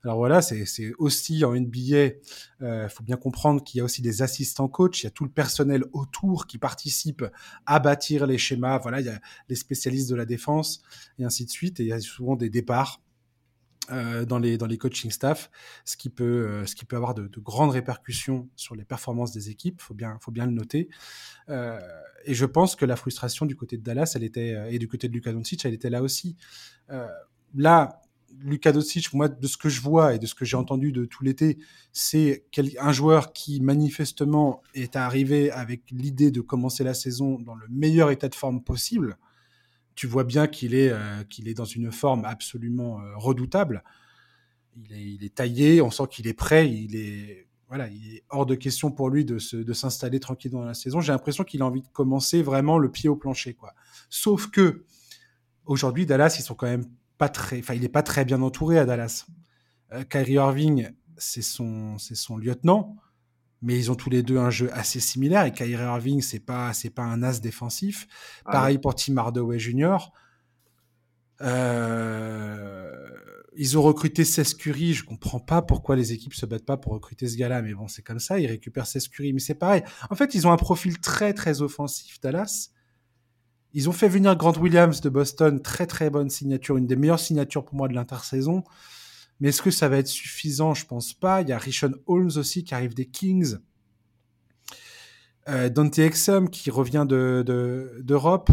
Alors voilà, c'est aussi en NBA, il euh, faut bien comprendre qu'il y a aussi des assistants coachs, il y a tout le personnel autour qui participe à bâtir les schémas. Voilà, il y a les spécialistes de la défense et ainsi de suite. Et il y a souvent des départs euh, dans, les, dans les coaching staff, ce qui peut, euh, ce qui peut avoir de, grandes répercussions sur les performances des équipes, faut bien, faut bien le noter. Euh, et je pense que la frustration du côté de Dallas, elle était, et du côté de Luka Doncic, elle était là aussi. là, Luka Doncic, moi, de ce que je vois et de ce que j'ai entendu de tout l'été, c'est un joueur qui manifestement est arrivé avec l'idée de commencer la saison dans le meilleur état de forme possible tu vois bien qu'il est, euh, est dans une forme absolument euh, redoutable. Il est, il est, taillé, on sent qu'il est prêt, il est, voilà, il est hors de question pour lui de, de s'installer tranquille dans la saison. J'ai l'impression qu'il a envie de commencer vraiment le pied au plancher, quoi. Sauf que aujourd'hui, Dallas, ils sont quand même pas très, enfin, il est pas très bien entouré à Dallas. Euh, Kyrie Irving, c'est son, c'est son lieutenant mais ils ont tous les deux un jeu assez similaire. Et Kyrie Irving, c'est pas c'est pas un as défensif. Ah Pareil pour Tim Hardaway Jr. Euh, ils ont recruté 16 Curry. Je comprends pas pourquoi les équipes se battent pas pour recruter ce gars-là, mais bon, c'est comme ça. Ils récupèrent 16 Curry, mais c'est pareil. En fait, ils ont un profil très très offensif, Dallas. Ils ont fait venir Grant Williams de Boston, très très bonne signature, une des meilleures signatures pour moi de l'intersaison. Mais est-ce que ça va être suffisant? Je pense pas. Il y a Rishon Holmes aussi qui arrive des Kings. Euh, Dante Exum qui revient d'Europe.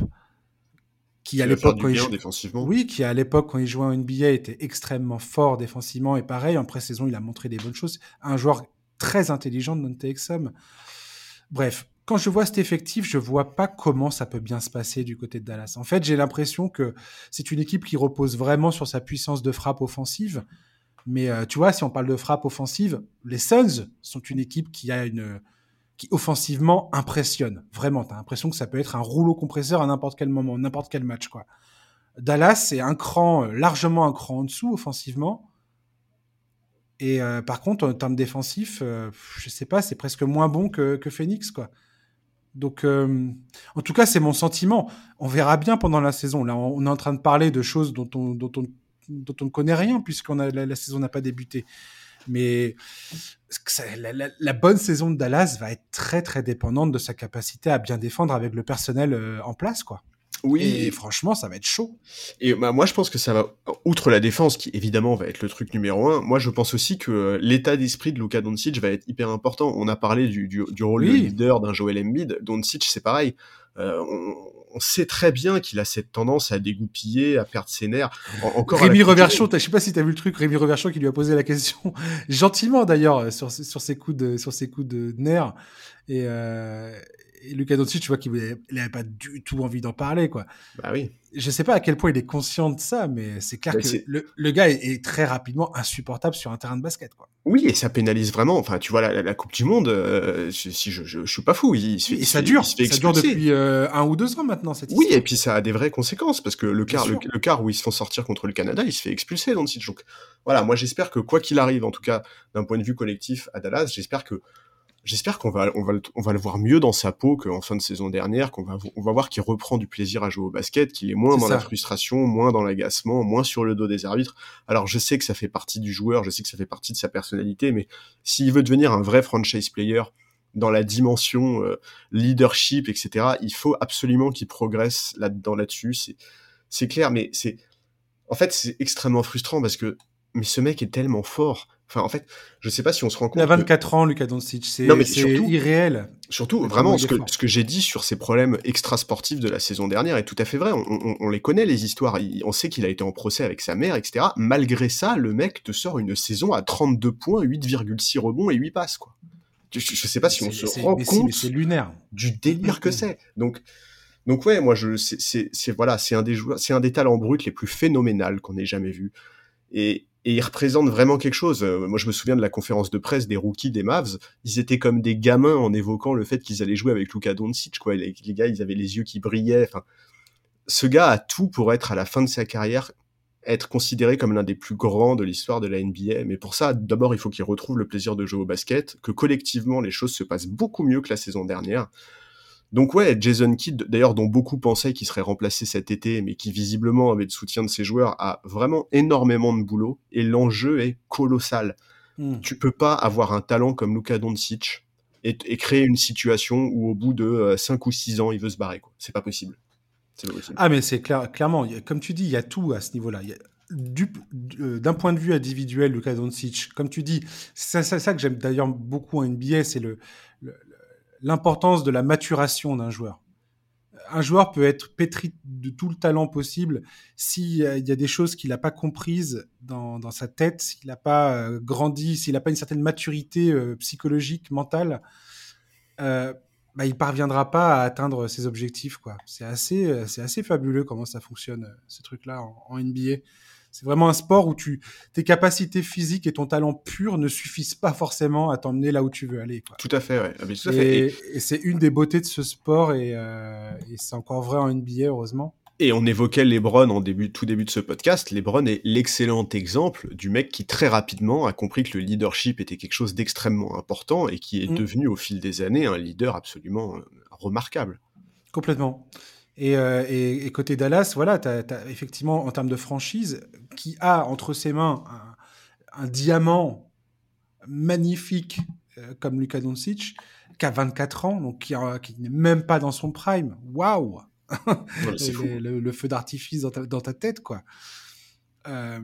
qui à l'époque quand il oui qui à l'époque quand il jouait en NBA était extrêmement fort défensivement et pareil en pré-saison il a montré des bonnes choses un joueur très intelligent Dante Exum bref quand je vois cet effectif, je vois pas comment ça peut bien se passer du côté de Dallas. En fait, j'ai l'impression que c'est une équipe qui repose vraiment sur sa puissance de frappe offensive, mais euh, tu vois, si on parle de frappe offensive, les Suns sont une équipe qui a une qui offensivement impressionne. Vraiment, tu as l'impression que ça peut être un rouleau compresseur à n'importe quel moment, n'importe quel match quoi. Dallas c'est un cran euh, largement un cran en dessous offensivement. Et euh, par contre, en termes défensifs, je sais pas, c'est presque moins bon que, que Phoenix quoi. Donc, en tout cas, c'est mon sentiment. On verra bien pendant la saison. Là, on est en train de parler de choses dont on, ne connaît rien puisqu'on la, la saison n'a pas débuté. Mais la, bonne saison de Dallas va être très très dépendante de sa capacité à bien défendre avec le personnel euh, en place, quoi. Oui. Et franchement, ça va être chaud. Et bah, moi, je pense que ça va, outre la défense, qui évidemment va être le truc numéro un, moi, je pense aussi que euh, l'état d'esprit de Luka Doncic va être hyper important. On a parlé du, du, du rôle de leader d'un Joel Embiid. Doncic, c'est pareil. Euh, on, on sait très bien qu'il a cette tendance à dégoupiller, à perdre ses nerfs. encore Rémi Reverchon, je sais pas si tu as vu le truc, Rémi Reverchon qui lui a posé la question, gentiment d'ailleurs, sur, sur ses coups de, sur ses coups de nerfs. Et, euh, et Lucas Doncic, tu vois qu'il n'avait pas du tout envie d'en parler, quoi. Bah oui. Je sais pas à quel point il est conscient de ça, mais c'est clair que le, le, gars est, très rapidement insupportable sur un terrain de basket, quoi. Oui, et ça pénalise vraiment. Enfin, tu vois, la, Coupe du Monde, euh, si je, je, suis pas fou, il, se fait, et ça dure, ça dure depuis euh, un ou deux ans maintenant, cette Oui, et puis ça a des vraies conséquences, parce que le quart, le, quart où ils se font sortir contre le Canada, il se fait expulser, Doncic. Donc, voilà, moi j'espère que quoi qu'il arrive, en tout cas, d'un point de vue collectif à Dallas, j'espère que j'espère qu'on va, on va, on va le voir mieux dans sa peau qu'en fin de saison dernière, qu'on va, on va voir qu'il reprend du plaisir à jouer au basket, qu'il est moins dans la frustration, moins dans l'agacement, moins sur le dos des arbitres. Alors je sais que ça fait partie du joueur, je sais que ça fait partie de sa personnalité, mais s'il veut devenir un vrai franchise player dans la dimension euh, leadership, etc., il faut absolument qu'il progresse là-dedans, là-dessus. C'est, c'est clair, mais c'est, en fait, c'est extrêmement frustrant parce que, mais ce mec est tellement fort Enfin, en fait, je sais pas si on se rend compte. Il a 24 ans, Lucas Doncic. C'est irréel. Surtout, vraiment, ce que, ce que j'ai dit sur ses problèmes extrasportifs de la saison dernière est tout à fait vrai. On, les connaît, les histoires. on sait qu'il a été en procès avec sa mère, etc. Malgré ça, le mec te sort une saison à 32 points, 8,6 rebonds et 8 passes, quoi. Je, je sais pas si on se rend compte lunaire. du délire que c'est. Donc, donc ouais, moi, je, c'est, voilà, c'est un des joueurs, c'est un des talents bruts les plus phénoménales qu'on ait jamais vu. Et, et ils représentent vraiment quelque chose. Euh, moi, je me souviens de la conférence de presse des rookies des Mavs. Ils étaient comme des gamins en évoquant le fait qu'ils allaient jouer avec Luka Doncic. Quoi. Les, gars, ils avaient les yeux qui brillaient. Enfin, ce gars a tout pour être à la fin de sa carrière être considéré comme l'un des plus grands de l'histoire de la NBA. Mais pour ça, d'abord, il faut qu'il retrouve le plaisir de jouer au basket, que collectivement les choses se passent beaucoup mieux que la saison dernière. Donc ouais, Jason Kidd, d'ailleurs dont beaucoup pensaient qu'il serait remplacé cet été, mais qui visiblement avait le soutien de ses joueurs, a vraiment énormément de boulot et l'enjeu est colossal. Hmm. Tu peux pas avoir un talent comme Luka Doncic et, créer une situation où au bout de 5 euh, ou 6 ans il veut se barrer. C'est pas possible. Ah mais c'est clair, clairement, comme tu dis, il y a tout à ce niveau-là. Euh, d'un point de vue individuel, Luka Doncic, comme tu dis, c'est ça, que j'aime d'ailleurs beaucoup en NBA, c'est le l'importance de la maturation d'un joueur. Un joueur peut être pétri de tout le talent possible s'il y a des choses qu'il n'a pas comprises dans, sa tête, s'il n'a pas euh, grandi, s'il n'a pas une certaine maturité euh, psychologique, mentale, euh, bah, il parviendra pas à atteindre ses objectifs. quoi. C'est assez, c'est assez fabuleux comment ça fonctionne, ce truc-là en NBA. C'est vraiment un sport où tu, tes capacités physiques et ton talent pur ne suffisent pas forcément à t'emmener là où tu veux aller. Quoi. Tout à fait, ouais. Ah, tout à fait. Et, c'est une des beautés de ce sport et, euh, et c'est encore vrai en NBA, heureusement. Et on évoquait LeBron en début, tout début de ce podcast. LeBron est l'excellent exemple du mec qui très rapidement a compris que le leadership était quelque chose d'extrêmement important et qui est mm. devenu au fil des années un leader absolument euh, remarquable. Complètement. Euh, et, côté Dallas, voilà, tu as, effectivement, en termes de franchise, qui a entre ses mains un, diamant magnifique euh, comme Luka Doncic, qui a 24 ans, donc qui, n'est même pas dans son prime. Waouh! Le, feu d'artifice dans ta, tête, quoi. Euh,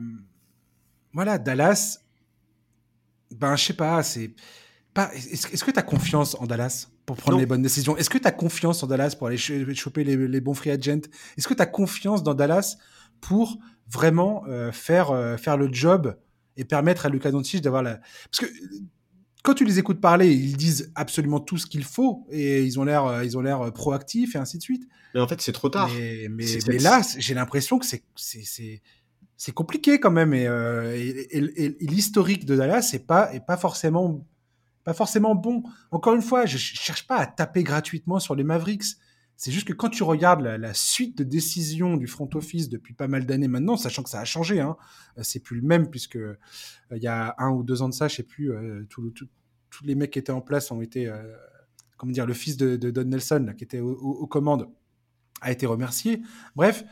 voilà, Dallas, ben, je sais pas, c'est est-ce que tu as confiance en Dallas pour prendre les bonnes décisions? Est-ce que tu as confiance en Dallas pour aller choper les, bons free agents? Est-ce que tu as confiance dans Dallas pour vraiment euh, faire, euh, faire le job et permettre à Luka Doncic d'avoir la... Parce que quand tu les écoutes parler, ils disent absolument tout ce qu'il faut et ils ont l'air euh, ils ont l'air proactifs et ainsi de suite. Mais en fait, c'est trop tard. Mais, mais, là, j'ai l'impression que c'est c'est compliqué quand même et, et, l'historique de Dallas c'est pas est pas forcément pas forcément bon. Encore une fois, je cherche pas à taper gratuitement sur les Mavericks. C'est juste que quand tu regardes la, suite de décisions du front office depuis pas mal d'années maintenant, sachant que ça a changé, hein, euh, c'est plus le même puisque euh, il y a un ou deux ans de ça, je sais plus, euh, tous les mecs qui étaient en place ont été, comment dire, le fils de, Don Nelson qui était aux commandes a été remercié. Bref,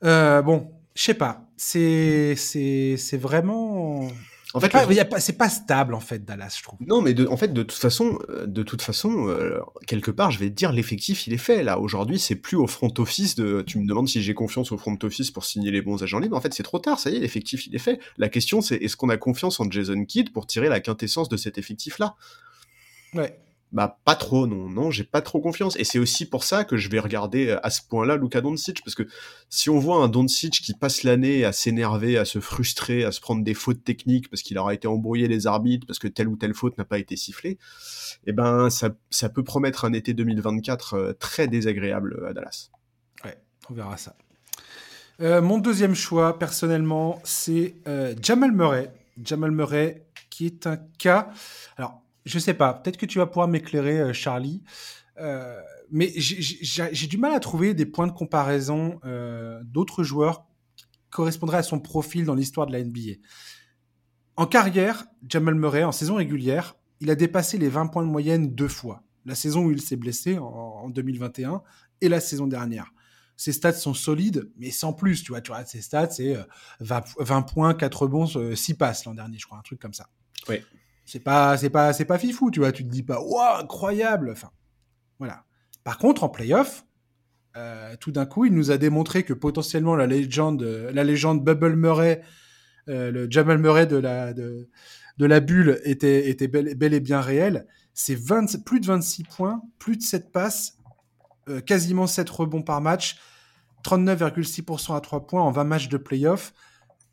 bon, je sais pas, c'est vraiment en fait, c'est pas, stable en fait Dallas, je trouve. Non, mais de, en fait, de toute façon, euh, de toute façon, euh, quelque part, je vais te dire, l'effectif, il est fait là. Aujourd'hui, c'est plus au front office de. Tu me demandes si j'ai confiance au front office pour signer les bons agents libres. En fait, c'est trop tard. Ça y est, l'effectif, il est fait. La question, c'est est-ce qu'on a confiance en Jason Kidd pour tirer la quintessence de cet effectif-là? Ouais. Bah pas trop, non, non, j'ai pas trop confiance. Et c'est aussi pour ça que je vais regarder euh, à ce point-là Luka Doncic, parce que si on voit un Doncic qui passe l'année à s'énerver, à se frustrer, à se prendre des fautes techniques parce qu'il aura été embrouillé les arbitres, parce que telle ou telle faute n'a pas été sifflée, eh ben ça, peut promettre un été 2024 euh, très désagréable à Dallas. Ouais, on verra ça. Euh, mon deuxième choix, personnellement, c'est Jamal Murray. Jamal Murray, qui est un cas. Alors, je sais pas. Peut-être que tu vas pouvoir m'éclairer, euh, Charlie. Euh, mais j'ai du mal à trouver des points de comparaison euh, d'autres joueurs qui correspondraient à son profil dans l'histoire de la NBA. En carrière, Jamal Murray, en saison régulière, il a dépassé les 20 points de moyenne deux fois. La saison où il s'est blessé en, 2021 et la saison dernière. Ses stats sont solides, mais sans plus. Tu vois, tu vois ses stats, c'est 20, euh, points, 4 rebonds, 6 euh, passes l'an dernier, je crois, un truc comme ça. Oui. C'est pas, c'est pas, c'est pas fifou, tu vois. Tu te dis pas, waouh, incroyable. Enfin, voilà. Par contre, en playoff, euh, tout d'un coup, il nous a démontré que potentiellement la légende, la légende Bubble Murray, euh, le Jamal Murray de la, de, de la bulle était, était bel, et bien réel. C'est plus de 26 points, plus de 7 passes, euh, quasiment 7 rebonds par match, 39,6% à 3 points en 20 matchs de playoff.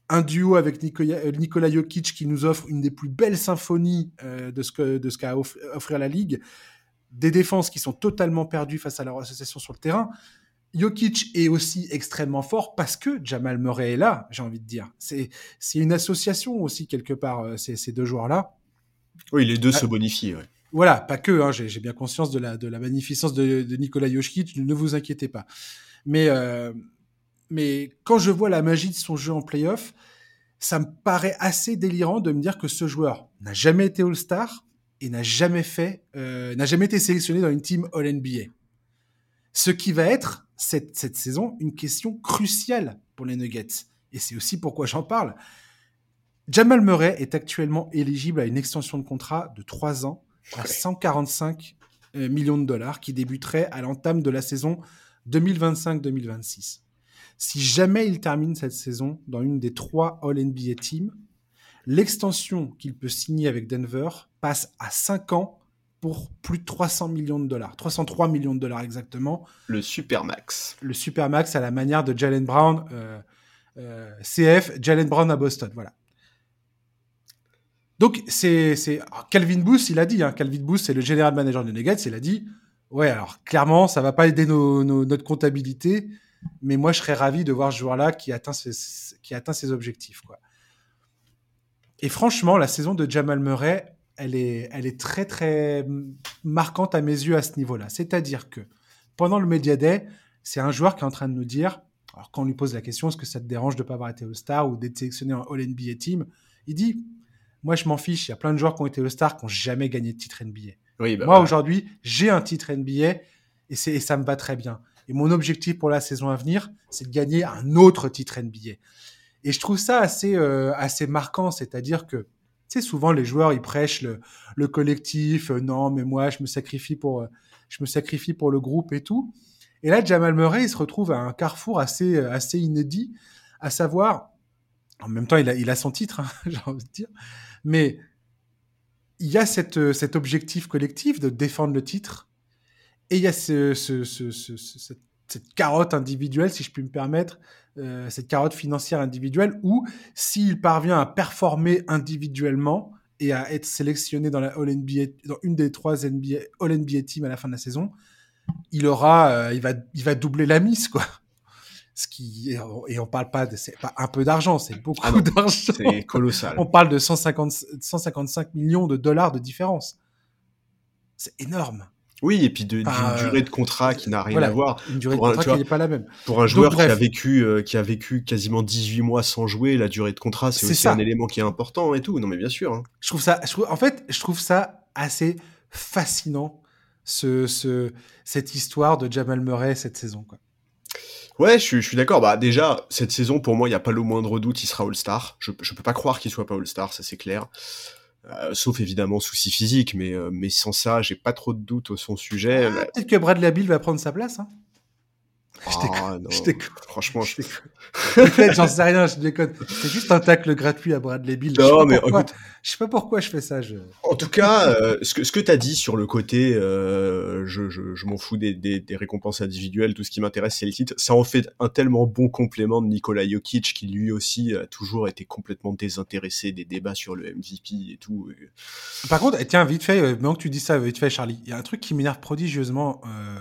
Un duo avec Nikola, Jokic qui nous offre une des plus belles symphonies de ce qu'a de ce qu'a offrir la ligue des défenses qui sont totalement perdues face à leur association sur le terrain. Jokic est aussi extrêmement fort parce que Jamal Murray est là, j'ai envie de dire. C'est, c'est une association aussi, quelque part, euh, ces, ces deux joueurs-là. Oui, les deux ah. se bonifient. Voilà, pas que, hein, j'ai, bien conscience de la, de la magnificence de, de Nikola Jokic, ne vous inquiétez pas. Mais, euh, mais quand je vois la magie de son jeu en playoff, ça me paraît assez délirant de me dire que ce joueur n'a jamais été All-Star, et n'a jamais fait, euh, n'a jamais été sélectionné dans une team All NBA. Ce qui va être cette, cette saison une question cruciale pour les Nuggets. Et c'est aussi pourquoi j'en parle. Jamal Murray est actuellement éligible à une extension de contrat de 3 ans à 145 euh, millions de dollars qui débuterait à l'entame de la saison 2025-2026. Si jamais il termine cette saison dans une des trois All-NBA teams, L'extension qu'il peut signer avec Denver passe à 5 ans pour plus de 300 millions de dollars. 303 millions de dollars exactement. Le Supermax. Le Supermax à la manière de Jalen Brown, euh, euh, CF, Jalen Brown à Boston. Voilà. Donc, c'est. Calvin Booth, il a dit, hein, Calvin Booth, c'est le général manager de Nuggets, il a dit Ouais, alors clairement, ça va pas aider notre comptabilité, mais moi, je serais ravi de voir ce joueur-là qui atteint qui atteint ses objectifs. Quoi. Et franchement, la saison de Jamal Murray, elle est, elle est très, très marquante à mes yeux à ce niveau-là. C'est-à-dire que pendant le Media Day, c'est un joueur qui est en train de nous dire, alors quand on lui pose la question, est-ce que ça te dérange de ne pas avoir été All-Star ou d'être sélectionné en All-NBA Team Il dit, moi je m'en fiche, il y a plein de joueurs qui ont été All-Star qui n'ont jamais gagné de titre NBA. Oui, bah moi aujourd'hui, j'ai un titre NBA et, et ça me va très bien. Et mon objectif pour la saison à venir, c'est de gagner un autre titre NBA. Et je trouve ça assez, euh, assez marquant, c'est-à-dire que, tu souvent les joueurs, ils prêchent le, le collectif, euh, non, mais moi, je me sacrifie pour, euh, je me sacrifie pour le groupe et tout. Et là, Jamal Murray, il se retrouve à un carrefour assez, assez inédit, à savoir, en même temps, il a, il a son titre, hein, j'ai envie de dire, mais il y a cette, cet objectif collectif de défendre le titre, et il y a ce, ce, ce, cette, cette carotte individuelle, si je puis me permettre, euh, cette carotte financière individuelle, ou s'il parvient à performer individuellement et à être sélectionné dans la All NBA, dans une des trois NBA, All NBA teams à la fin de la saison, il aura, euh, il va, il va doubler la mise, quoi. Ce qui et on parle pas de, c'est pas un peu d'argent, c'est beaucoup ah d'argent. C'est colossal. On parle de 150, 155 millions de dollars de différence. C'est énorme. Oui, et puis d'une durée de contrat qui n'a rien à voir. Une durée de contrat qui n'est pas la même. Pour un joueur qui a vécu euh, qui a vécu quasiment 18 mois sans jouer, la durée de contrat c'est aussi un élément qui est important et tout. Non mais bien sûr. Hein. Je trouve ça, en fait, je trouve ça assez fascinant ce, ce cette histoire de Jamal Murray cette saison quoi. Ouais, je, suis d'accord. Bah déjà cette saison pour moi il n'y a pas le moindre doute, il sera All Star. Je je peux pas croire qu'il soit pas All Star, ça c'est clair. Euh, sauf évidemment souci physique, mais, euh, mais sans ça, j'ai pas trop de doutes au son sujet. Ah, peut-être que Bradley Bill va prendre sa place. Hein ah, non. Franchement, je... j'en sais rien, je déconne. C'est juste un tacle gratuit à Bradley Bill. Non, mais je sais pas pourquoi je fais ça. Je... En tout cas, euh, ce que, ce que tu as dit sur le côté, euh, je, je, je m'en fous des, des, des, récompenses individuelles, tout ce qui m'intéresse, c'est le titre. Ça en fait un tellement bon complément de Nikola Jokic, qui lui aussi a toujours été complètement désintéressé des débats sur le MVP et tout. Par contre, tiens, vite fait, euh, maintenant que tu dis ça, vite fait, Charlie, il y a un truc qui m'énerve prodigieusement. Euh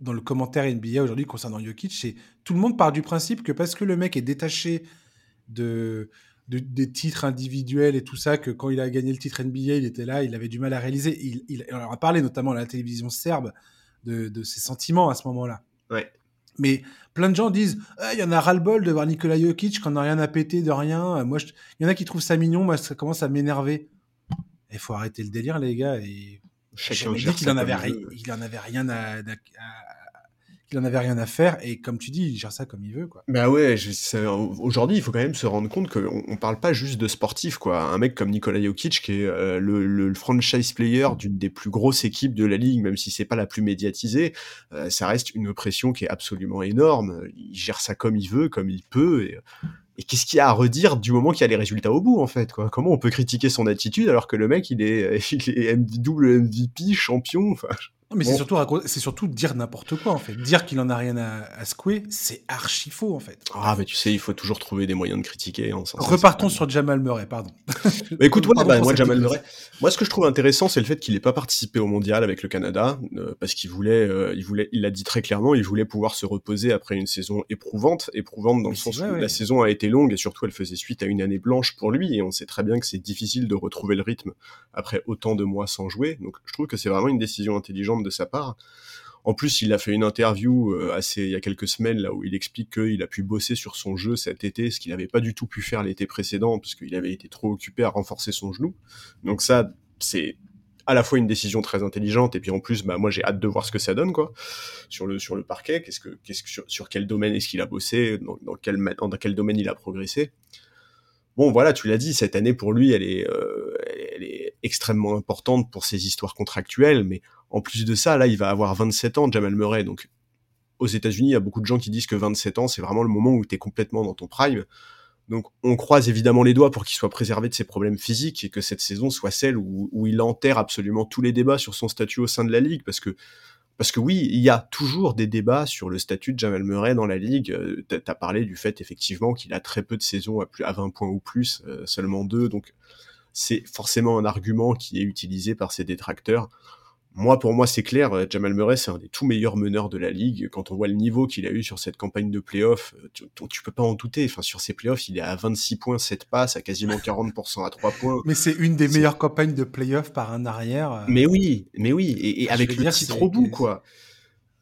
dans le commentaire NBA aujourd'hui concernant Jokic, c'est tout le monde part du principe que parce que le mec est détaché de, des titres individuels et tout ça, que quand il a gagné le titre NBA, il était là, il avait du mal à réaliser. Il, il, on a parlé notamment à la télévision serbe de, de ses sentiments à ce moment-là. Ouais. Mais plein de gens disent ah, il y en a ras-le-bol de voir Nikola Jokic qu'on n'a rien à péter de rien. Moi, il y en a qui trouvent ça mignon, moi, ça commence à m'énerver. Il faut arrêter le délire, les gars. Et Chacun dit qu'il en avait il ri- veut. il en avait rien à, à- qu'il en avait rien à faire. Et comme tu dis, il gère ça comme il veut, quoi. Bah ouais, aujourd'hui, il faut quand même se rendre compte qu'on on parle pas juste de sportif, quoi. Un mec comme Nikola Jokic, qui est euh, le, le franchise player d'une des plus grosses équipes de la ligue, même si c'est pas la plus médiatisée, euh, ça reste une pression qui est absolument énorme. Il gère ça comme il veut, comme il peut. Et, et qu'est-ce qu'il y a à redire du moment qu'il y a les résultats au bout, en fait, quoi? Comment on peut critiquer son attitude alors que le mec, il est, il est double MVP, champion enfin, Non, mais Bon. c'est surtout, raconter- c'est surtout dire n'importe quoi, en fait. Dire qu'il en a rien à, à secouer, c'est archi faux, en fait. Ah, mais tu sais, il faut toujours trouver des moyens de critiquer. hein, ça, Repartons sur Jamal Murray, pardon. Écoute, ouais, Pardon bah, moi, Jamal. Murray, moi, ce que je trouve intéressant, c'est le fait qu'il n'ait pas participé au mondial avec le Canada, euh, parce qu'il voulait, euh, il voulait, il l'a dit très clairement, il voulait pouvoir se reposer après une saison éprouvante, éprouvante dans Mais le sens où ouais. la saison a été longue et surtout elle faisait suite à une année blanche pour lui, et on sait très bien que c'est difficile de retrouver le rythme après autant de mois sans jouer. Donc, je trouve que c'est vraiment une décision intelligente de sa part. En plus, il a fait une interview euh, assez il y a quelques semaines là où il explique qu'il a pu bosser sur son jeu cet été, ce qu'il n'avait pas du tout pu faire l'été précédent parce qu'il avait été trop occupé à renforcer son genou. Donc ça, c'est à la fois une décision très intelligente et puis en plus, bah moi j'ai hâte de voir ce que ça donne quoi sur le sur le parquet. Qu'est-ce que qu'est-ce que sur, quel domaine est-ce qu'il a bossé, dans, quel dans quel domaine il a progressé. Bon, voilà, tu l'as dit, cette année pour lui, elle est, euh, elle est extrêmement importante pour ses histoires contractuelles, mais en plus de ça, là, il va avoir 27 ans, Jamal Murray. Donc, aux États-Unis, il y a beaucoup de gens qui disent que 27 ans, c'est vraiment le moment où tu es complètement dans ton prime. Donc, on croise évidemment les doigts pour qu'il soit préservé de ses problèmes physiques et que cette saison soit celle où, il enterre absolument tous les débats sur son statut au sein de la ligue, parce que parce que oui, il y a toujours des débats sur le statut de Jamal Murray dans la ligue. Euh, T'as as parlé du fait effectivement qu'il a très peu de saisons à 20 points ou plus, euh, seulement deux. Donc c'est forcément un argument qui est utilisé par ses détracteurs. Moi, pour moi, c'est clair, euh, Jamal Murray, c'est un des tout meilleurs meneurs de la ligue. Quand on voit le niveau qu'il a eu sur cette campagne de playoff, euh, tu, tu- peux pas en douter. Enfin, sur ces playoffs, il est à 26 points, 7 passes, à quasiment 40% à 3 points. Mais c'est une des meilleures campagnes de playoff par un arrière. euh, Mais oui, mais oui, et, avec le titre c'est- au bout, quoi.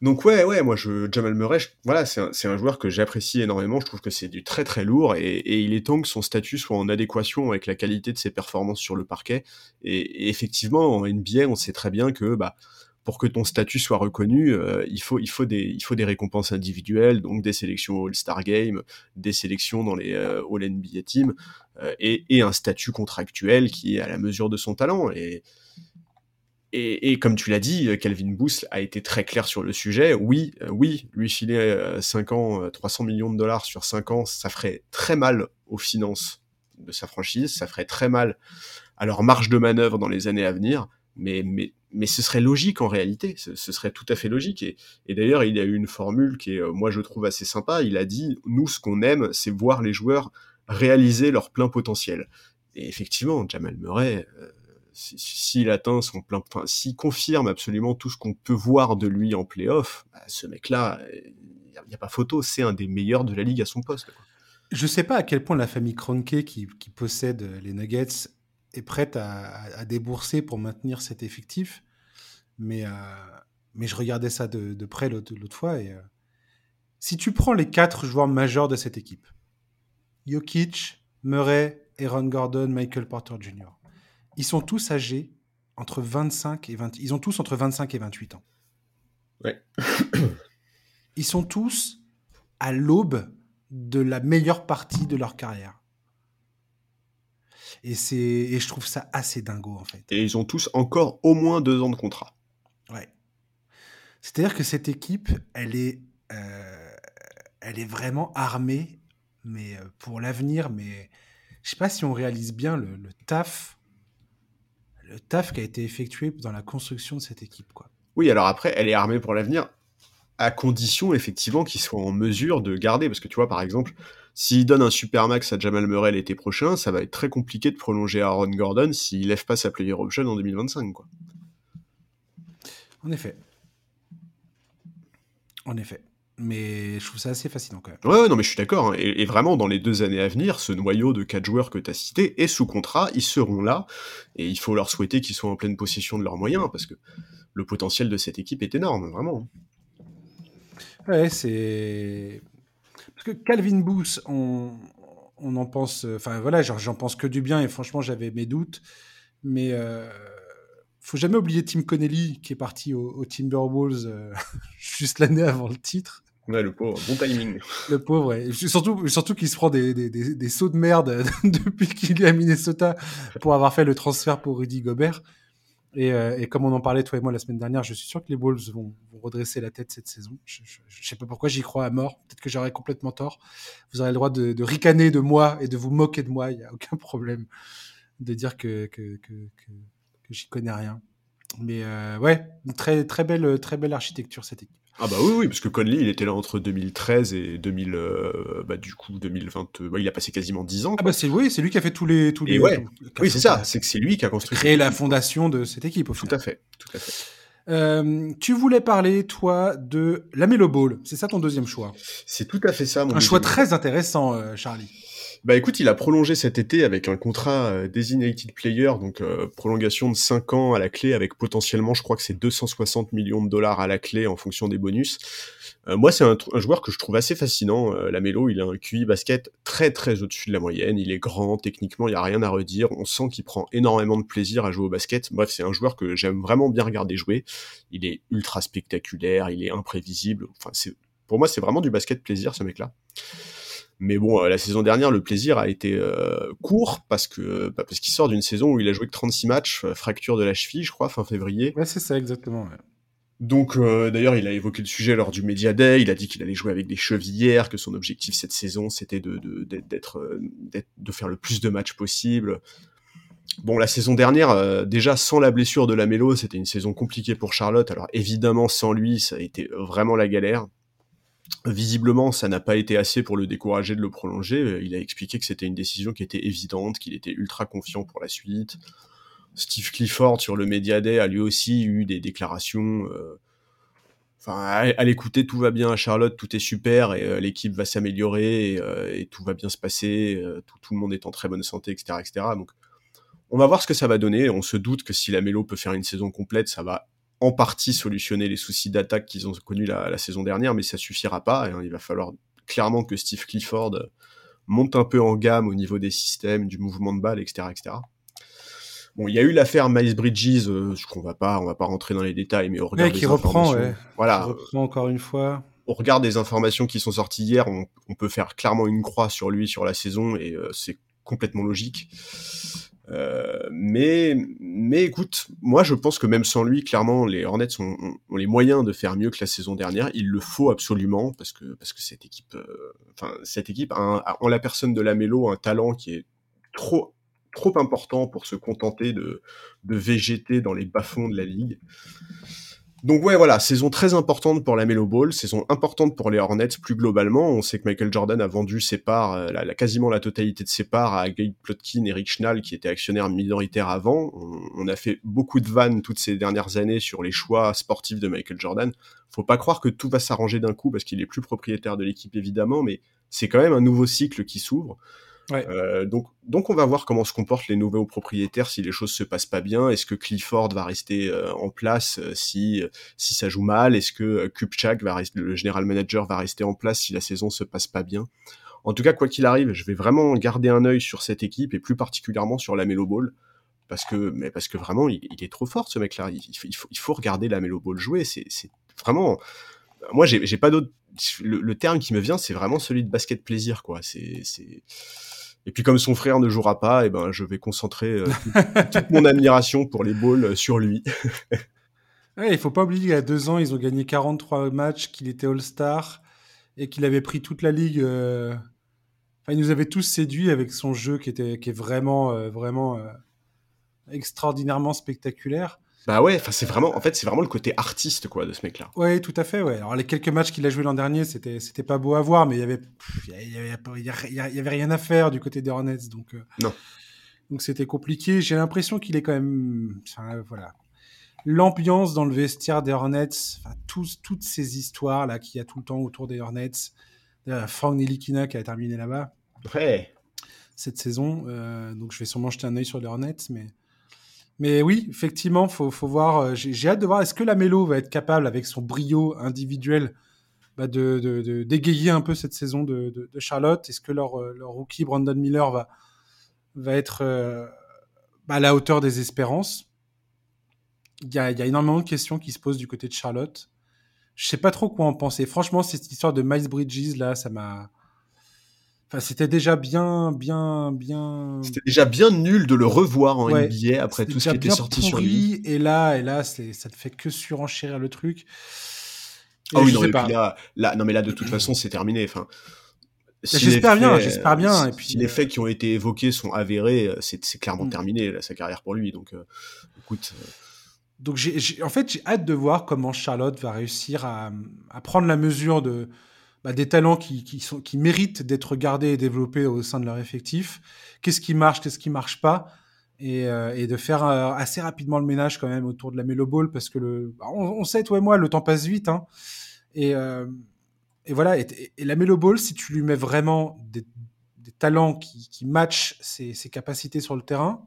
Donc ouais, ouais, moi, je, Jamal Murray, voilà, c'est un, un joueur que j'apprécie énormément. Je trouve que c'est du très très lourd et, il est temps que son statut soit en adéquation avec la qualité de ses performances sur le parquet. Et, effectivement, en NBA, on sait très bien que bah, pour que ton statut soit reconnu, euh, il faut il faut des il faut des récompenses individuelles, donc des sélections All-Star Game, des sélections dans les euh, All NBA Team euh, et, un statut contractuel qui est à la mesure de son talent. Et, et comme tu l'as dit, euh, Calvin Booth a été très clair sur le sujet. Oui, euh, oui, lui filer euh, 5 ans, euh, 300 millions de dollars sur 5 ans, ça ferait très mal aux finances de sa franchise, ça ferait très mal à leur marge de manœuvre dans les années à venir, mais, mais, mais ce serait logique en réalité, ce, serait tout à fait logique. Et, et d'ailleurs, il y a eu une formule qui est, moi je trouve assez sympa, il a dit, nous ce qu'on aime, c'est voir les joueurs réaliser leur plein potentiel. Et effectivement, Jamal Murray, s'il atteint son plein, enfin, s'il confirme absolument tout ce qu'on peut voir de lui en playoff, bah, ce mec-là, il n'y a, pas photo, c'est un des meilleurs de la ligue à son poste. Je sais pas à quel point la famille Kroenke qui, possède les Nuggets est prête à, débourser pour maintenir cet effectif, mais, euh, mais je regardais ça de, de près l'autre fois et euh, si tu prends les quatre joueurs majeurs de cette équipe, Jokic, Murray, Aaron Gordon, Michael Porter Jr., ils sont tous âgés entre 25 et 20, ils ont tous entre 25 et 28 ans. Ouais. Ils sont tous à l'aube de la meilleure partie de leur carrière. Et, c'est, et je trouve ça assez dingo, en fait. Et ils ont tous encore au moins deux ans de contrat. Ouais. C'est-à-dire que cette équipe, elle est, euh, elle est vraiment armée, mais euh, pour l'avenir. Mais je sais pas si on réalise bien le, le taf, le taf qui a été effectué dans la construction de cette équipe, quoi. Oui, alors après, elle est armée pour l'avenir, à condition effectivement qu'ils soient en mesure de garder. Parce que tu vois, par exemple, s'il donne un super max à Jamal Murray l'été prochain, ça va être très compliqué de prolonger Aaron Gordon s'il lève pas sa player option en 2025. Quoi. En effet. En effet. Mais je trouve ça assez fascinant quand même. Ouais, ouais, non, mais je suis d'accord. hein. Et, et vraiment, dans les deux années à venir, ce noyau de quatre joueurs que tu as cité est sous contrat, ils seront là, et il faut leur souhaiter qu'ils soient en pleine possession de leurs moyens, parce que le potentiel de cette équipe est énorme, vraiment. Ouais, c'est. Parce que Calvin Booth, on, on en pense. Enfin voilà, j'en pense que du bien, et franchement, j'avais mes doutes. Mais euh, faut jamais oublier Tim Connelly qui est parti au, Timberwolves juste l'année avant le titre. Ouais, le pauvre, bon timing. Le pauvre, ouais. Surtout, surtout qu'il se prend des, des, des, sauts de merde depuis qu'il est à Minnesota pour avoir fait le transfert pour Rudy Gobert. Et, euh, et, comme on en parlait toi et moi la semaine dernière, je suis sûr que les Wolves vont, vont redresser la tête cette saison. Je, je, sais pas pourquoi j'y crois à mort. Peut-être que j'aurais complètement tort. Vous aurez le droit de, de, ricaner de moi et de vous moquer de moi. Il n'y a aucun problème de dire que, que, que, que, que j'y connais rien. Mais euh, ouais, une très, très, belle, très belle architecture cette équipe. Ah bah oui, oui, parce que Conley, il était là entre 2013 et 2000, euh, bah du coup 2020. Bah, il a passé quasiment 10 ans. Ah bah c'est oui, c'est lui qui a fait tous les tous les. Ouais. oui, c'est ça. C'est que c'est lui qui a construit. Créé la fondation de cette équipe. Au tout à fait, tout à fait. Euh, tu voulais parler, toi, de la Melo Ball. C'est ça ton deuxième choix? C'est tout à fait ça. Mon Un choix très intéressant, euh, Charlie. Bah écoute, il a prolongé cet été avec un contrat euh, designated player, donc euh, prolongation de 5 ans à la clé avec potentiellement, je crois que c'est 260 millions de dollars à la clé en fonction des bonus. Euh, moi, c'est un, joueur que je trouve assez fascinant. la Mélo, il a un QI basket très très au-dessus de la moyenne. Il est grand, techniquement, il y a rien à redire. On sent qu'il prend énormément de plaisir à jouer au basket. Bref, c'est un joueur que j'aime vraiment bien regarder jouer. Il est ultra spectaculaire, il est imprévisible. Enfin, c'est pour moi, c'est vraiment du basket plaisir, ce mec-là. Mais bon, euh, la saison dernière, le plaisir a été euh, court parce que bah, parce qu'il sort d'une saison où il a joué que 36 matchs, euh, fracture de la cheville, je crois, fin février. Ouais, c'est ça, exactement. Donc, d'ailleurs, il a évoqué le sujet lors du Media Day. Il a dit qu'il allait jouer avec des chevillères, que son objectif cette saison, c'était de, d'être, de faire le plus de matchs possible. Bon, la saison dernière, déjà sans la blessure de la Mélo, c'était une saison compliquée pour Charlotte. Alors évidemment, sans lui, ça a été vraiment la galère. Visiblement, ça n'a pas été assez pour le décourager de le prolonger. Il a expliqué que c'était une décision qui était évidente, qu'il était ultra confiant pour la suite. Steve Clifford sur le Media Day a lui aussi eu des déclarations. Euh, enfin, à, l'écouter, tout va bien à Charlotte, tout est super et euh, l'équipe va s'améliorer euh, et, tout va bien se passer. Tout, le monde est en très bonne santé, etc., etc. Donc, on va voir ce que ça va donner. On se doute que si la Mélo peut faire une saison complète, ça va en partie solutionner les soucis d'attaque qu'ils ont connus la, saison dernière, mais ça suffira pas. Hein. il va falloir clairement que Steve Clifford monte un peu en gamme au niveau des systèmes, du mouvement de balle, etc., etc. Bon, il y a eu l'affaire Miles Bridges, euh, je qu'on va pas, on va pas rentrer dans les détails, mais on regarde qui reprend, voilà, reprend encore une fois. On regarde des informations qui sont sorties hier, on, peut faire clairement une croix sur lui sur la saison et euh, c'est complètement logique. Euh, mais, mais écoute, moi je pense que même sans lui, clairement, les Hornets ont, les moyens de faire mieux que la saison dernière. Il le faut absolument parce que parce que cette équipe, euh, enfin cette équipe a, en la personne de la Mélo un talent qui est trop trop important pour se contenter de de végéter dans les bas-fonds de la ligue. Donc ouais, voilà, saison très importante pour la Melo Ball, saison importante pour les Hornets plus globalement. On sait que Michael Jordan a vendu ses parts, euh, la, quasiment la totalité de ses parts à Gabe Plotkin et Rick Schnall, qui étaient actionnaires minoritaires avant. On, a fait beaucoup de vannes toutes ces dernières années sur les choix sportifs de Michael Jordan. Faut pas croire que tout va s'arranger d'un coup parce qu'il est plus propriétaire de l'équipe évidemment, mais c'est quand même un nouveau cycle qui s'ouvre. Euh, donc, donc on va voir comment se comportent les nouveaux propriétaires si les choses se passent pas bien. Est-ce que Clifford va rester euh, en place euh, si si ça joue mal? Est-ce que Kupchak va rester, le général manager va rester en place si la saison se passe pas bien? En tout cas, quoi qu'il arrive, je vais vraiment garder un œil sur cette équipe et plus particulièrement sur la Melo Ball parce que mais parce que vraiment il, est trop fort ce mec-là. Il, faut, il faut regarder la Melo Ball jouer. C'est vraiment moi j'ai pas d'autre le, le, terme qui me vient, c'est vraiment celui de basket plaisir, quoi. C'est, et puis comme son frère ne jouera pas, et eh ben je vais concentrer euh, toute, mon admiration pour les balls euh, sur lui. ouais, il faut pas oublier qu'il y a deux ans, ils ont gagné 43 matchs, qu'il était All-Star et qu'il avait pris toute la ligue. Euh, enfin, il nous avait tous séduits avec son jeu qui était qui est vraiment vraiment extraordinairement spectaculaire. Bah ouais, enfin c'est vraiment, en fait c'est vraiment le côté artiste quoi de ce mec-là. Ouais, tout à fait. Ouais. Alors les quelques matchs qu'il a joué l'an dernier, c'était c'était pas beau à voir, mais il y avait il y avait, y avait, rien à faire du côté des Hornets, donc euh, non. Donc c'était compliqué. J'ai l'impression qu'il est quand même, enfin, voilà, l'ambiance dans le vestiaire des Hornets, enfin tous toutes ces histoires là qu'il y a tout le temps autour des Hornets. Frank Nilikina qui a terminé là-bas. Ouais. Cette saison, euh, donc je vais sûrement jeter un œil sur les Hornets, mais mais oui, effectivement, faut, faut voir. Euh, j'ai hâte de voir est-ce que la Mélo va être capable, avec son brio individuel, bah de, d'égayer un peu cette saison de, Charlotte? Est-ce que leur, euh, leur rookie Brandon Miller va, être euh, à la hauteur des espérances? Il y a, y a, énormément de questions qui se posent du côté de Charlotte. Je sais pas trop quoi en penser. Franchement, cette histoire de Miles Bridges, là, ça m'a. Enfin, c'était déjà bien, bien, bien. C'était déjà bien nul de le revoir en NBA après tout ce qui était sorti sur lui. Et là, et là, ça ne fait que surenchérir le truc. Ah oui, non, mais là, là, non, mais là, de toute façon, c'est terminé. Enfin, j'espère bien, j'espère bien. Si, et puis, si les faits qui ont été évoqués sont avérés, euh, c'est clairement mm. terminé là, sa carrière pour lui. Donc, euh, écoute. Euh. Donc, j'ai, en fait, j'ai hâte de voir comment Charlotte va réussir à, à prendre la mesure de, bah, des talents qui, qui, sont, qui méritent d'être gardés et développés au sein de leur effectif. Qu'est-ce qui marche, qu'est-ce qui marche pas? Et, et, de faire assez rapidement le ménage quand même autour de la Melo Ball parce que le, bah, on, sait toi et moi le temps passe vite hein, et et voilà, et, la Melo Ball, si tu lui mets vraiment des, talents qui, qui matchent ses, capacités sur le terrain,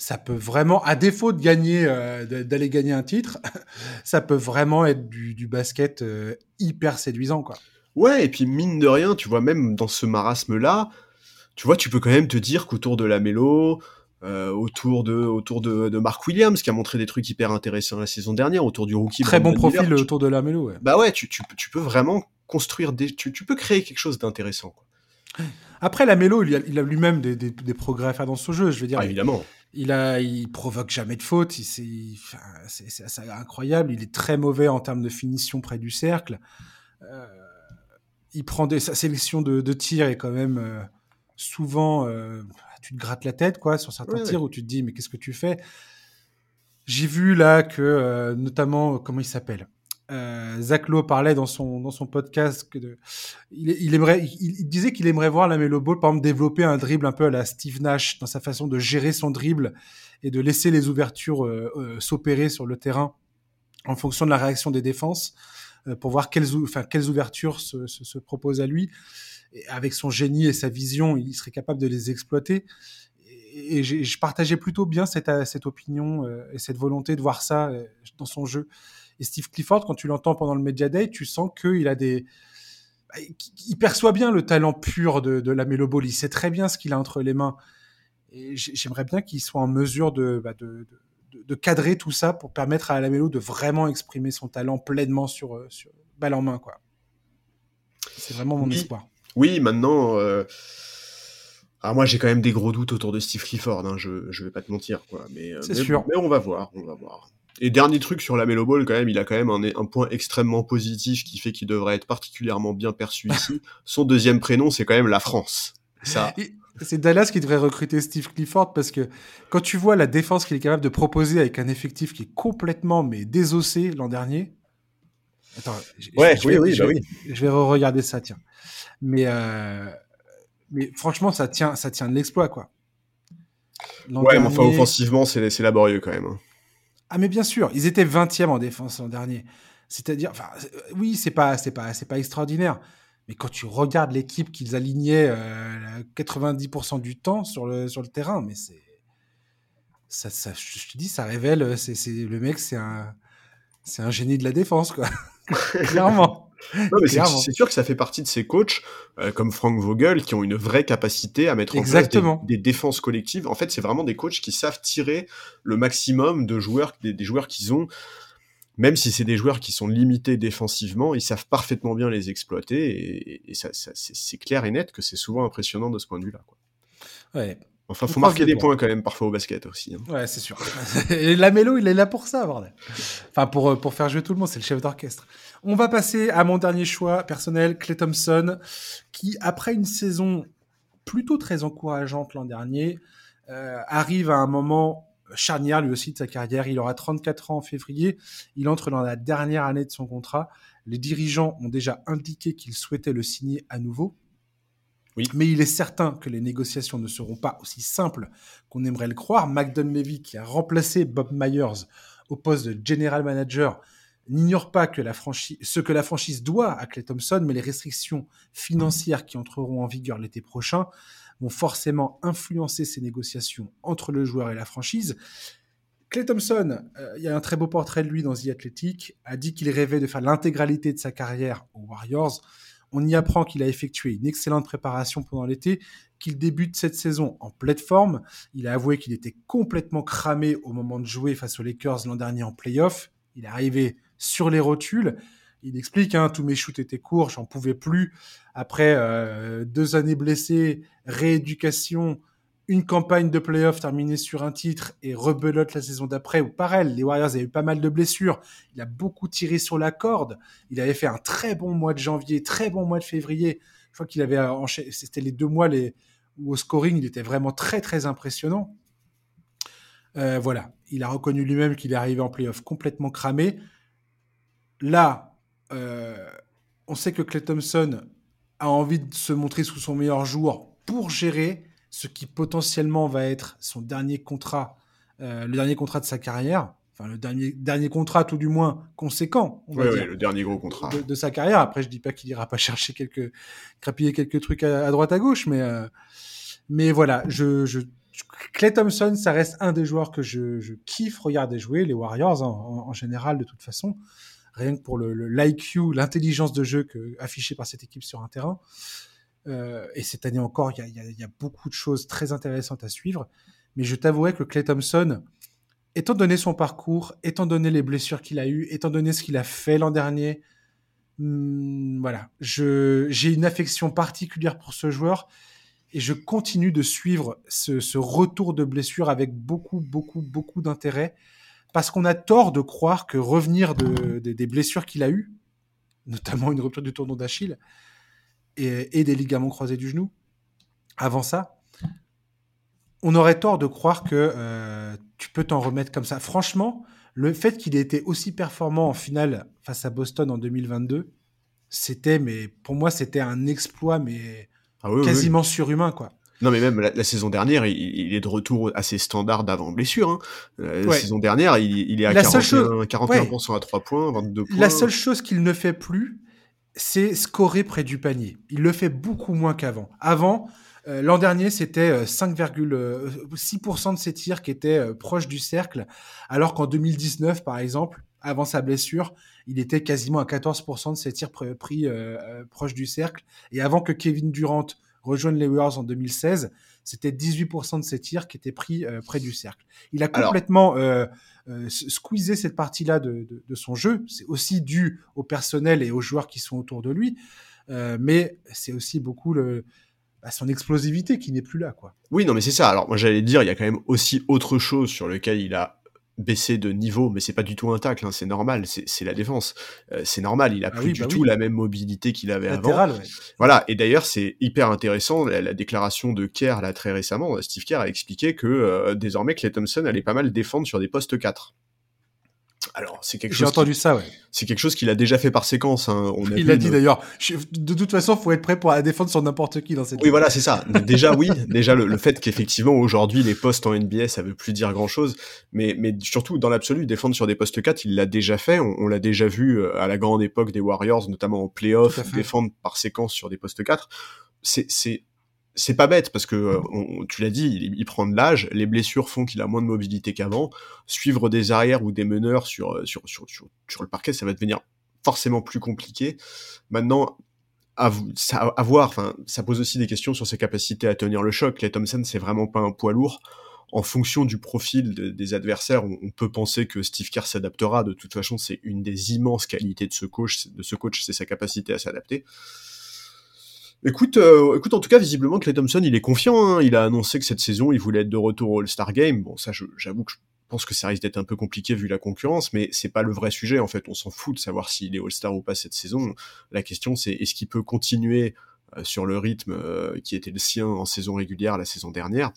ça peut vraiment, à défaut de gagner, euh, d'aller gagner un titre, ça peut vraiment être du, basket euh, hyper séduisant, quoi. Ouais, et puis mine de rien, tu vois, même dans ce marasme-là, tu vois, tu peux quand même te dire qu'autour de la Mélo, euh, autour de autour de, de, Mark Williams qui a montré des trucs hyper intéressants la saison dernière autour du rookie très bon profil autour de la Melo ouais. bah ouais tu, tu, tu, peux vraiment construire des tu, tu peux créer quelque chose d'intéressant après la Melo il a, il a lui-même des, des, des, progrès à faire dans son jeu je veux dire ah, évidemment. il a il provoque jamais de faute c'est incroyable il est très mauvais en termes de finition près du cercle. Euh, il prend des sa sélection de, de tir est quand même euh, souvent euh, tu te grattes la tête, quoi, sur certains tirs où tu te dis, mais qu'est-ce que tu fais? J'ai vu là que, notamment, comment il s'appelle? Euh, Zach Lowe parlait dans son dans son podcast que de, il, aimerait il, disait qu'il aimerait voir la Melo Ball par exemple développer un dribble un peu à la Steve Nash dans sa façon de gérer son dribble et de laisser les ouvertures euh, euh s'opérer sur le terrain en fonction de la réaction des défenses euh, pour voir quelles enfin quelles ouvertures se, se, se proposent à lui avec son génie et sa vision, il serait capable de les exploiter. Et, je partageais plutôt bien cette, cette opinion et cette volonté de voir ça dans son jeu. Et Steve Clifford, quand tu l'entends pendant le Media Day, tu sens qu'il a des, bah, il perçoit bien le talent pur de, de la Melo Il sait très bien ce qu'il a entre les mains. Et j'aimerais bien qu'il soit en mesure de, bah de, de, de, cadrer tout ça pour permettre à la Mélo de vraiment exprimer son talent pleinement sur, euh, sur balle en main, quoi. C'est vraiment mon espoir. Oui, maintenant. Euh... Alors moi j'ai quand même des gros doutes autour de Steve Clifford, hein, je, je vais pas te mentir quoi, mais, euh, mais, sûr. mais on va voir, on va voir. Et dernier truc sur la Melo Ball, quand même, il a quand même un, un point extrêmement positif qui fait qu'il devrait être particulièrement bien perçu ici. Son deuxième prénom, c'est quand même la France. Ça. C'est Dallas qui devrait recruter Steve Clifford parce que quand tu vois la défense qu'il est capable de proposer avec un effectif qui est complètement mais désossé l'an dernier. Attends, ouais, oui, oui, je, bah oui. Je vais re-regarder ça, tiens. Mais, euh, mais franchement, ça tient, ça tient de l'exploit, quoi. Ouais, mais enfin, offensivement, c'est laborieux quand même. Ah, mais bien sûr, ils étaient 20e en défense l'an dernier. C'est-à-dire, enfin, oui, c'est pas, c'est pas, c'est pas extraordinaire. Mais quand tu regardes l'équipe qu'ils alignaient euh, 90% du temps sur le, sur le terrain, mais c'est. Ça, ça, je te dis, ça révèle. C'est, le mec, c'est un, c'est un génie de la défense, quoi. Clairement c'est sûr que ça fait partie de ces coachs euh, comme Frank Vogel qui ont une vraie capacité à mettre en place des, défenses collectives. En fait, c'est vraiment des coachs qui savent tirer le maximum de joueurs, des, joueurs qu'ils ont. Même si c'est des joueurs qui sont limités défensivement, ils savent parfaitement bien les exploiter et, ça, c'est clair et net que c'est souvent impressionnant de ce point de vue-là. Ouais, Enfin, faut marquer des points quand même parfois au basket aussi. Hein. Ouais, c'est sûr. Et la mélo, il est là pour ça, bordel. Enfin, pour, euh, pour faire jouer tout le monde, c'est le chef d'orchestre. On va passer à mon dernier choix personnel, Clay Thompson, qui, après une saison plutôt très encourageante l'an dernier, euh, arrive à un moment charnière lui aussi de sa carrière. Il aura 34 ans en février. Il entre dans la dernière année de son contrat. Les dirigeants ont déjà indiqué qu'ils souhaitaient le signer à nouveau. Mais il est certain que les négociations ne seront pas aussi simples qu'on aimerait le croire. McDon Levy, qui a remplacé Bob Myers au poste de general manager, n'ignore pas que la ce que la franchise doit à Clay Thompson, mais les restrictions financières qui entreront en vigueur l'été prochain vont forcément influencer ces négociations entre le joueur et la franchise. Clay Thompson, euh, il y a un très beau portrait de lui dans The Athletic, a dit qu'il rêvait de faire l'intégralité de sa carrière aux Warriors On y apprend qu'il a effectué une excellente préparation pendant l'été, qu'il débute cette saison en pleine forme. Il a avoué qu'il était complètement cramé au moment de jouer face aux Lakers l'an dernier en playoff. Il est arrivé sur les rotules. Il explique, hein, tous mes shoots étaient courts, j'en pouvais plus. Après euh, deux années blessées, rééducation, une campagne de playoff terminée sur un titre et rebelote la saison d'après, ou pareil, les Warriors avaient eu pas mal de blessures. Il a beaucoup tiré sur la corde. Il avait fait un très bon mois de janvier, très bon mois de février. Je crois qu'il avait enchaîné, c'était les deux mois où au scoring, il était vraiment très, très impressionnant. Euh, voilà, il a reconnu lui-même qu'il est arrivé en playoff complètement cramé. Là, euh, on sait que Clay Thompson a envie de se montrer sous son meilleur jour pour gérer ce qui potentiellement va être son dernier contrat, euh, le dernier contrat de sa carrière, enfin le dernier, dernier contrat tout du moins conséquent, on va dire, le dernier gros contrat de, sa carrière. Après, je dis pas qu'il ira pas chercher quelques, crapiller quelques trucs à, droite à gauche, mais euh, mais voilà, je, je Clay Thompson, ça reste un des joueurs que je, je kiffe regarder jouer, les Warriors hein, en, en, général de toute façon, rien que pour le l'IQ, l'intelligence de jeu que, affichée par cette équipe sur un terrain. Euh, et cette année encore, il y, y a, beaucoup de choses très intéressantes à suivre. Mais je t'avouerai que Clay Thompson, étant donné son parcours, étant donné les blessures qu'il a eues, étant donné ce qu'il a fait l'an dernier, hmm, voilà, j'ai une affection particulière pour ce joueur et je continue de suivre ce, ce retour de blessure avec beaucoup, beaucoup, beaucoup d'intérêt parce qu'on a tort de croire que revenir de, de, des blessures qu'il a eues, notamment une rupture du tournoi d'Achille, et, des ligaments croisés du genou. Avant ça, on aurait tort de croire que euh, tu peux t'en remettre comme ça. Franchement, le fait qu'il ait été aussi performant en finale face à Boston en 2022, c'était, mais pour moi, c'était un exploit, mais ah quasiment surhumain, quoi. Non, mais même la, saison dernière, il, est de retour à ses standards d'avant blessure. Hein. La saison dernière, il, est à 41%, 41 à 3 points, 22 points. La seule chose qu'il ne fait plus, c'est scorer près du panier. Il le fait beaucoup moins qu'avant. Avant, euh, l'an dernier, c'était 5,6% euh, de ses tirs qui étaient euh, proches du cercle, alors qu'en 2019, par exemple, avant sa blessure, il était quasiment à 14% de ses tirs pris proches du cercle. Et avant que Kevin Durant rejoigne les Warriors en 2016, c'était 18% de ses tirs qui étaient pris près du cercle. Il a complètement euh, squeezer cette partie-là de, son jeu. C'est aussi dû au personnel et aux joueurs qui sont autour de lui, euh, mais c'est aussi beaucoup le, bah, son explosivité qui n'est plus là, quoi. Oui, non, mais c'est ça. Alors moi j'allais dire, il y a quand même aussi autre chose sur lequel il a baissé de niveau, mais c'est pas du tout un tacle, hein, c'est normal, c'est la défense. Euh, c'est normal, il a ah plus du bah tout la même mobilité qu'il avait avant. Voilà, et d'ailleurs c'est hyper intéressant, la, déclaration de Kerr là très récemment, Steve Kerr a expliqué que euh, désormais Clay Thompson allait pas mal défendre sur des postes 4. Alors, c'est quelque chose. J'ai entendu ça, ouais. C'est quelque chose qu'il a déjà fait par séquence. Hein. On a il l'a dit d'ailleurs. De toute façon, faut être prêt pour la défendre sur n'importe qui dans cette. Oui, voilà, c'est ça. déjà, oui. Déjà, le, fait qu'effectivement, aujourd'hui, les postes en NBA, ça veut plus dire grand chose. Mais, mais surtout, dans l'absolu, défendre sur des postes 4, il l'a déjà fait. On, l'a déjà vu euh, à la grande époque des Warriors, notamment en playoff, défendre par séquence sur des postes 4. C'est, c'est, c'est pas bête parce que euh, tu l'as dit, il, prend de l'âge, les blessures font qu'il a moins de mobilité qu'avant. Suivre des arrières ou des meneurs sur, euh, sur, sur, le parquet, ça va devenir forcément plus compliqué. Maintenant, à, enfin, ça pose aussi des questions sur ses capacités à tenir le choc. Clay Thompson, c'est vraiment pas un poids lourd. En fonction du profil des adversaires, on, on, peut penser que Steve Kerr s'adaptera. De toute façon, c'est une des immenses qualités de ce coach, de ce coach, c'est sa capacité à s'adapter. Écoute, euh, écoute, en tout cas, visiblement, Clay Thompson, il est confiant. Hein. Il a annoncé que cette saison, il voulait être de retour au All-Star Game. Bon, ça, j'avoue que je pense que ça risque d'être un peu compliqué vu la concurrence, mais c'est pas le vrai sujet. En fait, on s'en fout de savoir s'il est All-Star ou pas cette saison. La question, c'est est-ce qu'il peut continuer euh, sur le rythme euh, qui était le sien en saison régulière la saison dernière?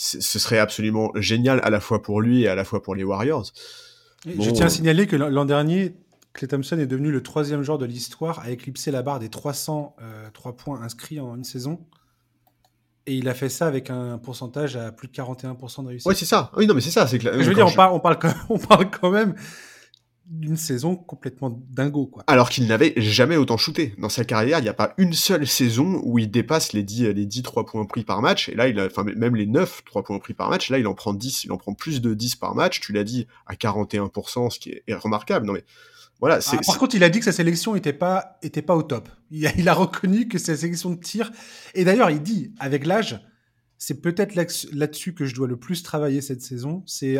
Ce serait absolument génial à la fois pour lui et à la fois pour les Warriors. je tiens à signaler que l'an dernier, Clay Thompson est devenu le troisième joueur de l'histoire à éclipser la barre des 300 euh, points inscrits en une saison. Et il a fait ça avec un pourcentage à plus de 41% de réussite. Oui, c'est ça. Oui, non, mais c'est ça. C'est Je veux dire, on, parle, on, parle quand, on parle quand même d'une saison complètement dingo, quoi. Alors qu'il n'avait jamais autant shooté. Dans sa carrière, il n'y a pas une seule saison où il dépasse les 10, les 10 3 points pris par match. Et là, il a, enfin, même les 9 3 points pris par match. Là, il en prend 10, il en prend plus de 10 par match. Tu l'as dit, à 41%, ce qui est, est remarquable. Non, mais voilà. Ah, par contre, il a dit que sa sélection était pas était pas au top. Il a, il a reconnu que sa sélection de tir. Et d'ailleurs, il dit avec l'âge, c'est peut-être là-dessus que je dois le plus travailler cette saison. C'est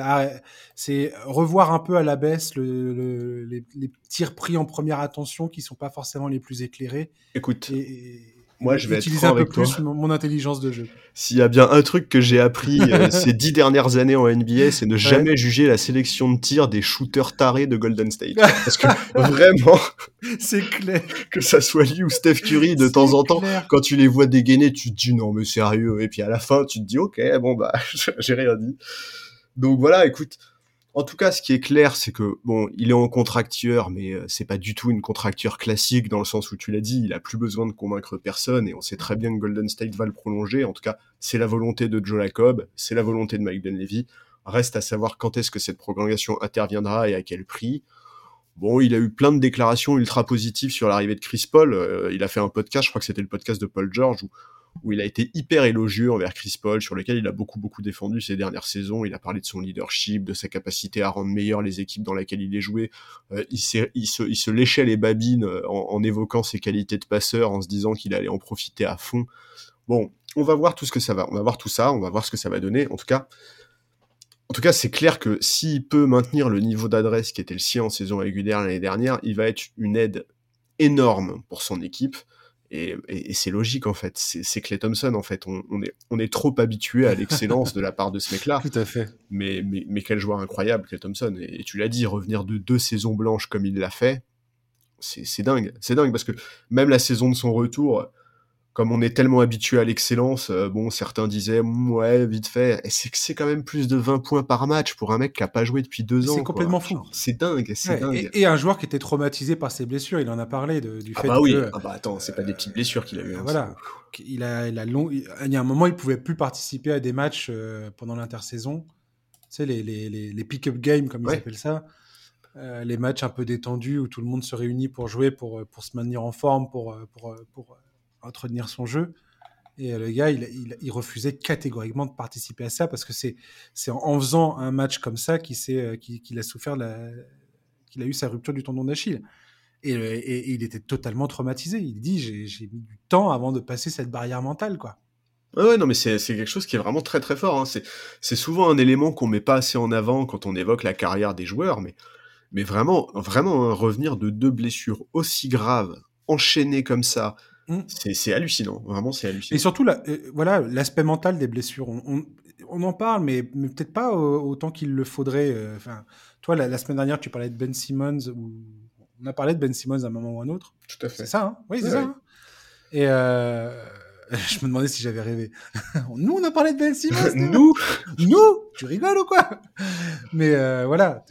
revoir un peu à la baisse le, les, les, tirs pris en première attention qui sont pas forcément les plus éclairés. Écoute. Et, moi, je vais utiliser un peu plus mon, intelligence de jeu. S'il y a bien un truc que j'ai appris euh, ces dix dernières années en NBA, c'est ne jamais juger la sélection de tir des shooters tarés de Golden State. Parce que vraiment, c'est clair. Que ça soit lui ou Steph Curry, de temps en temps, quand tu les vois dégainer, tu te dis non mais sérieux. Et puis à la fin, tu te dis ok, bon bah, j'ai rien dit. Donc voilà, écoute, en tout cas, ce qui est clair, c'est que bon, il est en contracteur, mais euh, c'est pas du tout une contracture classique dans le sens où tu l'as dit, il a plus besoin de convaincre personne et on sait très bien que Golden State va le prolonger. En tout cas, c'est la volonté de Joe Lacob, c'est la volonté de Mike Dunleavy. Reste à savoir quand est-ce que cette prolongation interviendra et à quel prix. Bon, il a eu plein de déclarations ultra positives sur l'arrivée de Chris Paul. Euh, il a fait un podcast, je crois que c'était le podcast de Paul George, où où il a été hyper élogieux envers Chris Paul, sur lequel il a beaucoup beaucoup défendu ces dernières saisons. Il a parlé de son leadership, de sa capacité à rendre meilleures les équipes dans lesquelles il est joué. Euh, il, se, léchait les babines euh, en, en, évoquant ses qualités de passeur, en se disant qu'il allait en profiter à fond. Bon, on va voir tout ce que ça va. On va voir tout ça, on va voir ce que ça va donner. En tout cas, en tout cas, c'est clair que s'il peut maintenir le niveau d'adresse qui était le sien en saison régulière l'année dernière, il va être une aide énorme pour son équipe. Et, c'est logique en fait. C'est Clay Thompson en fait. On, est, on est trop habitué à l'excellence de la part de ce mec-là. Tout à fait. Mais, mais, mais quel joueur incroyable, Clay Thompson. Et, tu l'as dit, revenir de deux saisons blanches comme il l'a fait, c'est dingue. C'est dingue parce que même la saison de son retour, comme on est tellement habitué à l'excellence, euh, bon, certains disaient, ouais, vite fait, c'est que c'est quand même plus de 20 points par match pour un mec qui a pas joué depuis deux ans. C'est complètement fou. C'est dingue, c'est dingue. Et, un joueur qui était traumatisé par ses blessures, il en a parlé de, du ah fait bah oui. que. Ah bah attends, c'est pas des petites blessures qu'il a eu. Hein, voilà. Il a, il a long... il y a un moment, il pouvait plus participer à des matchs euh, pendant l'intersaison. Tu sais, les, les, les, les pick-up games, comme ils appellent ça. Euh, les matchs un peu détendus où tout le monde se réunit pour jouer, pour, pour se maintenir en forme, pour, pour, pour entretenir son jeu. Et le gars, il, il, refusait catégoriquement de participer à ça parce que c'est en faisant un match comme ça qu'il euh, qu'il a souffert, qu'il a eu sa rupture du tendon d'Achille. Et, et, il était totalement traumatisé. Il dit J'ai mis du temps avant de passer cette barrière mentale. quoi. Ouais, non, mais c'est quelque chose qui est vraiment très très fort. Hein. C'est souvent un élément qu'on met pas assez en avant quand on évoque la carrière des joueurs, mais, mais vraiment, vraiment, hein, revenir de deux blessures aussi graves, enchaînées comme ça, Mmh. C'est hallucinant, vraiment c'est hallucinant. Et surtout, la, euh, voilà, l'aspect mental des blessures. On, on, en parle, mais, mais peut-être pas autant qu'il le faudrait. Euh, enfin, toi, la, semaine dernière, tu parlais de Ben Simmons, ou on a parlé de Ben Simmons à un moment ou à un autre. Tout à fait. C'est ça, hein? Oui, c'est ça. Hein? Et euh, je me demandais si j'avais rêvé. nous, on a parlé de Ben Simmons. nous, nous, tu rigoles ou quoi? Mais voilà,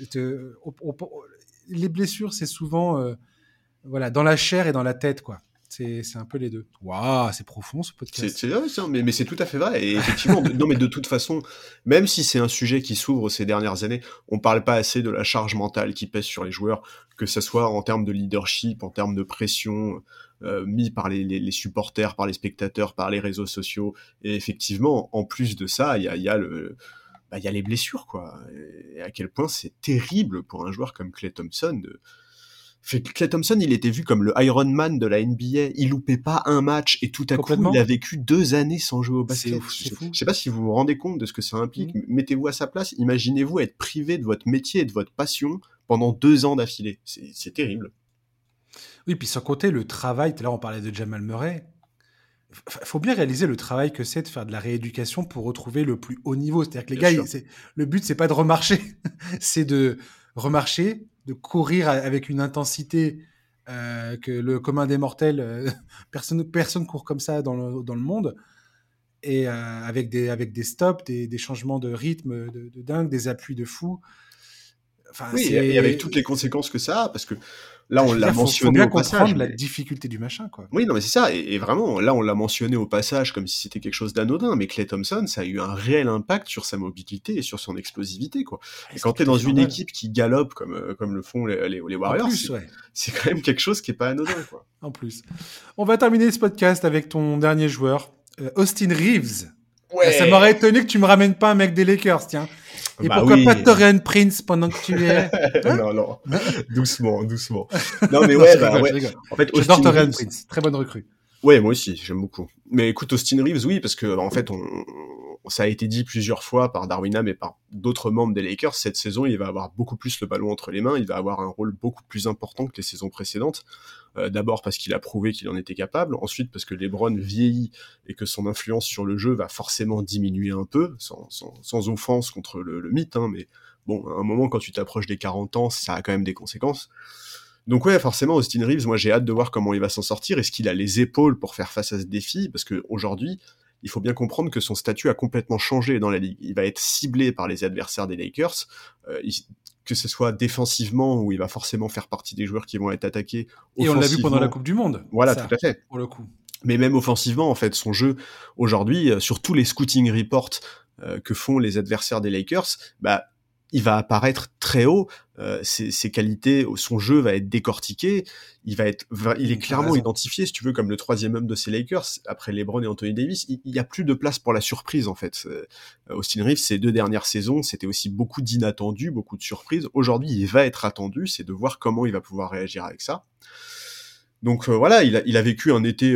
les blessures, c'est souvent voilà dans la chair et dans la tête, quoi. C'est un peu les deux. Waouh, c'est profond ce podcast. C'est vrai, mais, mais c'est tout à fait vrai. Et effectivement, non, mais de toute façon, même si c'est un sujet qui s'ouvre ces dernières années, on parle pas assez de la charge mentale qui pèse sur les joueurs, que ce soit en termes de leadership, en termes de pression euh, mis par les, les, supporters, par les spectateurs, par les réseaux sociaux. Et effectivement, en plus de ça, il y a, y a le bah, y a les blessures, quoi. Et à quel point c'est terrible pour un joueur comme Clay Thompson de, Clay Thompson, il était vu comme le Iron Man de la NBA. Il loupait pas un match et tout à coup, il a vécu deux années sans jouer au basket. Je, sais pas si vous vous rendez compte de ce que ça implique. Mm. Mettez-vous à sa place. Imaginez-vous être privé de votre métier et de votre passion pendant deux ans d'affilée. C'est terrible. Oui, puis sans compter le travail. Tout à l'heure, on parlait de Jamal Murray. Il faut bien réaliser le travail que c'est de faire de la rééducation pour retrouver le plus haut niveau. C'est-à-dire que les gars, le but, c'est pas de remarcher, c'est de remarcher, de courir avec une intensité euh, que le commun des mortels, euh, personne, personne court comme ça dans le, dans le monde, et euh, avec, des, avec des stops, des, des changements de rythme de, de, dingue, des appuis de fou. Enfin, oui, et avec toutes les conséquences que ça a, parce que Là, on l'a mentionné faut bien au passage. la difficulté du machin, quoi. Oui, non, mais c'est ça. Et, vraiment, là, on l'a mentionné au passage comme si c'était quelque chose d'anodin. Mais Clay Thompson, ça a eu un réel impact sur sa mobilité et sur son explosivité, quoi. Et, quand t'es dans une équipe qui galope comme, euh, comme le font les, les, Warriors, c'est quand même quelque chose qui est pas anodin, quoi. en plus. On va terminer ce podcast avec ton dernier joueur, euh, Austin Reeves. Ouais. Ça m'aurait étonné que tu me ramènes pas un mec des Lakers, tiens. Et bah pourquoi pas Torian Prince pendant que tu es Non, non. doucement, doucement. Non, mais ouais, bah, ouais. En fait, J'adore Torian Prince. Très bonne recrue. Ouais, moi aussi, j'aime beaucoup. Mais écoute, Austin Reeves, oui, parce que en fait, on, ça a été dit plusieurs fois par Darwinham et par d'autres membres des Lakers, cette saison, il va avoir beaucoup plus le ballon entre les mains, il va avoir un rôle beaucoup plus important que les saisons précédentes. Euh, d'abord parce qu'il a prouvé qu'il en était capable, ensuite parce que LeBron vieillit et que son influence sur le jeu va forcément diminuer un peu, sans, offense contre le, mythe, hein, mais bon, à un moment, quand tu t'approches des 40 ans, ça a quand même des conséquences. Donc ouais, forcément, Austin Reeves, moi j'ai hâte de voir comment il va s'en sortir. Est-ce qu'il a les épaules pour faire face à ce défi? Parce qu'aujourd'hui, il faut bien comprendre que son statut a complètement changé dans la ligue. Il va être ciblé par les adversaires des Lakers, euh, que ce soit défensivement, où il va forcément faire partie des joueurs qui vont être attaqués. Et on l'a vu pendant la Coupe du Monde. Voilà, tout à fait. Pour le coup. Mais même offensivement, en fait, son jeu aujourd'hui, euh, sur tous les scouting reports euh, que font les adversaires des Lakers, bah, il va apparaître très haut, euh, ses, qualités, son jeu va être décortiqué, il va être, il est clairement identifié, si tu veux, comme le troisième homme de ces Lakers après LeBron et Anthony Davis. Il n'y a plus de place pour la surprise en fait. Euh, Austin Reeves, ces deux dernières saisons, c'était aussi beaucoup d'inattendus, beaucoup de surprises. Aujourd'hui, il va être attendu, c'est de voir comment il va pouvoir réagir avec ça. Donc euh, voilà, il a, il a, vécu un été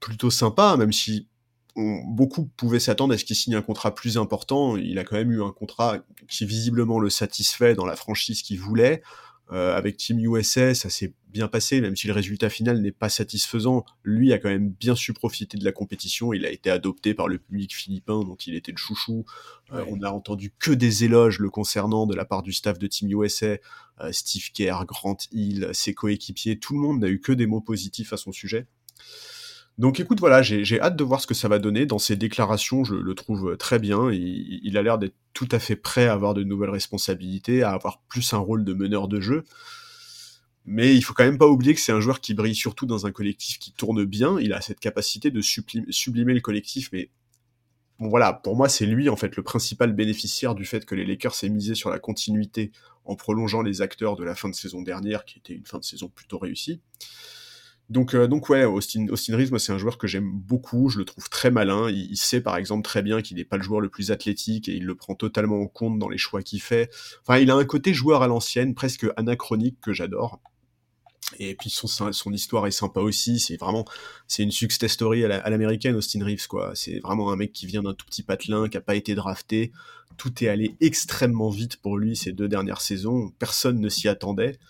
plutôt sympa, même si beaucoup pouvaient s'attendre à ce qu'il signe un contrat plus important. Il a quand même eu un contrat qui visiblement le satisfait dans la franchise qu'il voulait. Euh, avec Team USA, ça s'est bien passé, même si le résultat final n'est pas satisfaisant. Lui a quand même bien su profiter de la compétition. Il a été adopté par le public philippin dont il était le chouchou. Euh, on n'a entendu que des éloges le concernant de la part du staff de Team USA. Euh, Steve Kerr, Grant Hill, ses coéquipiers, tout le monde n'a eu que des mots positifs à son sujet. Donc écoute, voilà, j'ai hâte de voir ce que ça va donner. Dans ses déclarations, je le trouve très bien. Il, a l'air d'être tout à fait prêt à avoir de nouvelles responsabilités, à avoir plus un rôle de meneur de jeu. Mais il faut quand même pas oublier que c'est un joueur qui brille surtout dans un collectif qui tourne bien. Il a cette capacité de sublimer le collectif, mais bon voilà, pour moi c'est lui en fait le principal bénéficiaire du fait que les Lakers aient misé sur la continuité en prolongeant les acteurs de la fin de saison dernière, qui était une fin de saison plutôt réussie. Donc, euh, donc ouais, Austin, Austin Reeves, moi, c'est un joueur que j'aime beaucoup. Je le trouve très malin. Il, sait, par exemple, très bien qu'il n'est pas le joueur le plus athlétique et il le prend totalement en compte dans les choix qu'il fait. Enfin, il a un côté joueur à l'ancienne, presque anachronique que j'adore. Et puis son, son histoire est sympa aussi. C'est vraiment, c'est une success story à l'américaine, Austin Reeves, quoi. C'est vraiment un mec qui vient d'un tout petit patelin, qui a pas été drafté. Tout est allé extrêmement vite pour lui ces deux dernières saisons. Personne ne s'y attendait.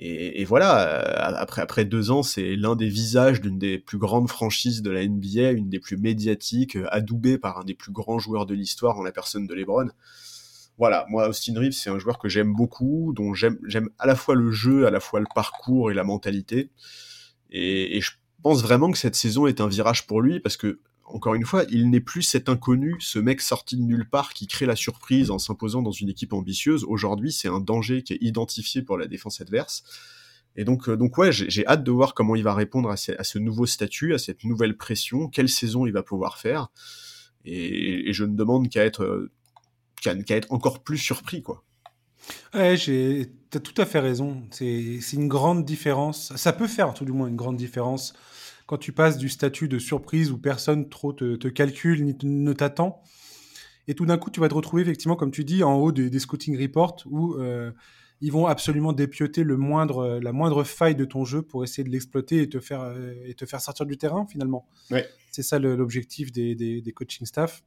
Et, voilà, euh, après, après deux ans, c'est l'un des visages d'une des plus grandes franchises de la NBA, une des plus médiatiques, euh, adoubé par un des plus grands joueurs de l'histoire en la personne de LeBron. Voilà, moi, Austin Reeves, c'est un joueur que j'aime beaucoup, dont j'aime à la fois le jeu, à la fois le parcours et la mentalité. Et, et je pense vraiment que cette saison est un virage pour lui, parce que encore une fois, il n'est plus cet inconnu, ce mec sorti de nulle part qui crée la surprise en s'imposant dans une équipe ambitieuse. Aujourd'hui, c'est un danger qui est identifié pour la défense adverse. Et donc, euh, donc ouais, j'ai hâte de voir comment il va répondre à ce, nouveau statut, à cette nouvelle pression, quelle saison il va pouvoir faire. Et, je ne demande qu'à être, euh, qu'à être encore plus surpris, quoi. Ouais, as tout à fait raison. C'est une grande différence. Ça peut faire tout du moins une grande différence quand tu passes du statut de surprise où personne trop te, calcule ni ne t'attend, et tout d'un coup, tu vas te retrouver effectivement, comme tu dis, en haut des, scouting reports où euh, ils vont absolument dépioter le moindre, la moindre faille de ton jeu pour essayer de l'exploiter et te faire euh, et te faire sortir du terrain finalement. C'est ça l'objectif des, des, coaching staff.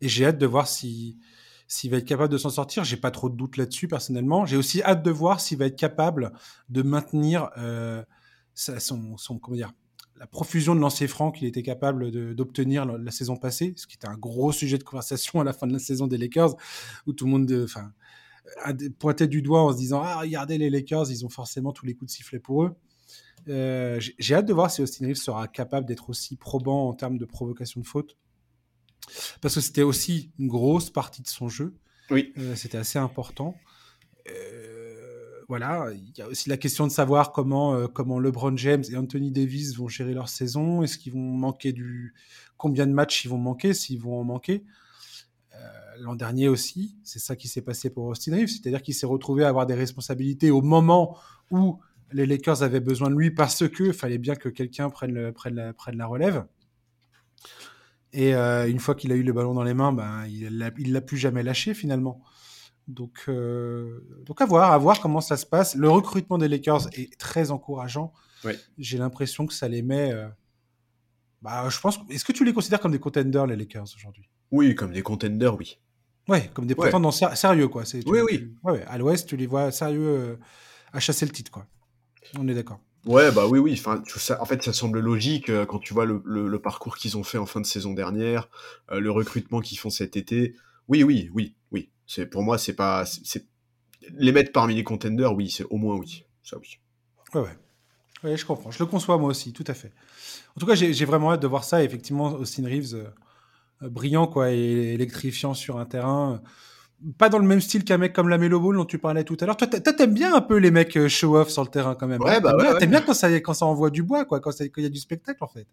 Et j'ai hâte de voir si s'il va être capable de s'en sortir. J'ai pas trop de doutes là-dessus personnellement. J'ai aussi hâte de voir s'il va être capable de maintenir euh, son, son, comment dire, la profusion de lancers francs qu'il était capable d'obtenir la, saison passée, ce qui était un gros sujet de conversation à la fin de la saison des Lakers, où tout le monde euh, enfin, pointait du doigt en se disant Ah, regardez les Lakers, ils ont forcément tous les coups de sifflet pour eux. Euh, j'ai hâte de voir si Austin Reeves sera capable d'être aussi probant en termes de provocation de faute. Parce que c'était aussi une grosse partie de son jeu. Oui. Euh, c'était assez important. Euh, voilà, il y a aussi la question de savoir comment, euh, comment LeBron James et Anthony Davis vont gérer leur saison. Est-ce qu'ils vont manquer du. Combien de matchs ils vont manquer, s'ils vont en manquer? Euh, L'an dernier aussi, c'est ça qui s'est passé pour Austin Reeves, c'est-à-dire qu'il s'est retrouvé à avoir des responsabilités au moment où les Lakers avaient besoin de lui parce que fallait bien que quelqu'un prenne, la, relève. Et euh, une fois qu'il a eu le ballon dans les mains, ben, il il l'a plus jamais lâché finalement. Donc, euh, donc à voir, à voir comment ça se passe. Le recrutement des Lakers est très encourageant. J'ai l'impression que ça les met. euh, bah, je pense. Est-ce que tu les considères comme des contenders les Lakers aujourd'hui? Oui, comme des contenders, oui. Ouais, comme des prétendants sé- sérieux quoi. C'est, tu- Oui, tu- oui. ouais, à l'Ouest, tu les vois sérieux euh, à chasser le titre quoi. On est d'accord. Ouais, bah oui, oui. Enfin, tout ça, en fait, ça semble logique euh, quand tu vois le, le- le parcours qu'ils ont fait en fin de saison dernière, euh, le recrutement qu'ils font cet été. Oui, oui, oui. C'est pour moi, c'est pas, c'est les mettre parmi les contenders, oui, c'est au moins oui, ça oui. Ouais, ouais. Ouais, je comprends. Je le conçois moi aussi, tout à fait. En tout cas, j'ai vraiment hâte de voir ça. Effectivement, Austin Reeves, euh, euh, brillant quoi, et électrifiant sur un terrain. Pas dans le même style qu'un mec comme la Melo Ball dont tu parlais tout à l'heure. Toi, t'a- toi, t'aimes bien un peu les mecs euh, show-off sur le terrain quand même. Ouais, hein bah T'aimes ouais, bien, ouais. bien quand ça, quand ça envoie du bois, quoi, quand il y a du spectacle en fait.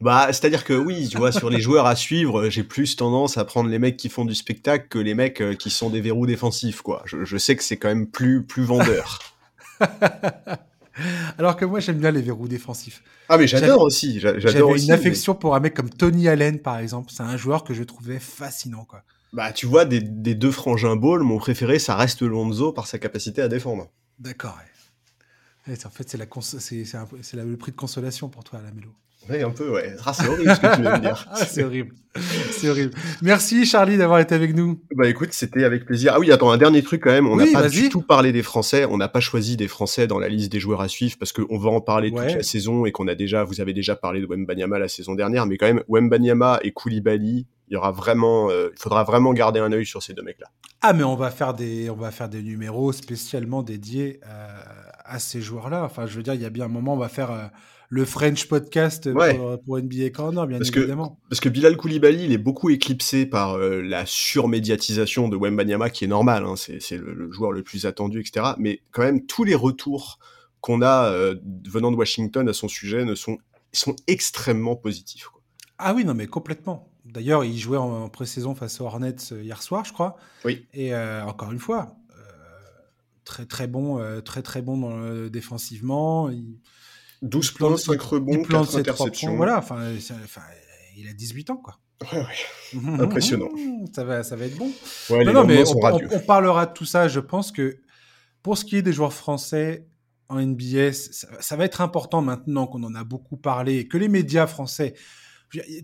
Bah, c'est-à-dire que oui, tu vois, sur les joueurs à suivre, euh, j'ai plus tendance à prendre les mecs qui font du spectacle que les mecs euh, qui sont des verrous défensifs, quoi. Je, je sais que c'est quand même plus, plus vendeur. Alors que moi, j'aime bien les verrous défensifs. Ah, mais j'adore aussi, j'a- J'avais une mais- affection pour un mec comme Tony Allen, par exemple. C'est un joueur que je trouvais fascinant, quoi. Bah, tu vois, des, des deux frangins ball, mon préféré, ça reste Lonzo par sa capacité à défendre. D'accord. ouais. Ouais, en fait, c'est la le prix de consolation pour toi, la Mélo. Ouais, un peu, ouais. Ah, c'est horrible ce que tu viens de dire. Ah, c'est horrible. C'est horrible. Merci, Charlie, d'avoir été avec nous. Bah écoute, c'était avec plaisir. Ah oui, attends, un dernier truc quand même. On n'a Oui, pas du tout parlé des Français. On n'a pas choisi des Français dans la liste des joueurs à suivre parce qu'on va en parler Ouais. toute la saison et qu'on a déjà, vous avez déjà parlé de Wembanyama la saison dernière, mais quand même, Wembanyama et Koulibaly, il y aura vraiment, euh, il faudra vraiment garder un œil sur ces deux mecs-là. Ah, mais on va faire des, on va faire des numéros spécialement dédiés euh, à ces joueurs-là. Enfin, je veux dire, il y a bien un moment, on va faire euh, le French podcast Ouais. pour, pour NBA Corner, bien Parce que- évidemment. Parce que Bilal Koulibaly, il est beaucoup éclipsé par la surmédiatisation de Wembanyama, qui est normal, hein, c'est le, le joueur le plus attendu, etc. Mais quand même, tous les retours qu'on a venant de Washington à son sujet ne sont, sont extrêmement positifs. quoi. Ah oui, non, mais complètement. D'ailleurs, il jouait en, en pré-saison face aux Hornets euh, hier soir, je crois. Oui. Et euh, encore une fois, euh, très très bon, euh, très très bon dans le- défensivement. Il, 12 il plante- points, 5 il rebonds, plante 4 ses trois interceptions. points. Voilà, enfin, il a 18 ans, quoi. Ouais, ouais. Impressionnant. Ça va, ça va être bon. Ouais, Non, mais on, radieux. on- on parlera de tout ça. Je pense que pour ce qui est des joueurs français en NBA, ça, ça va être important maintenant qu'on en a beaucoup parlé et que les médias français,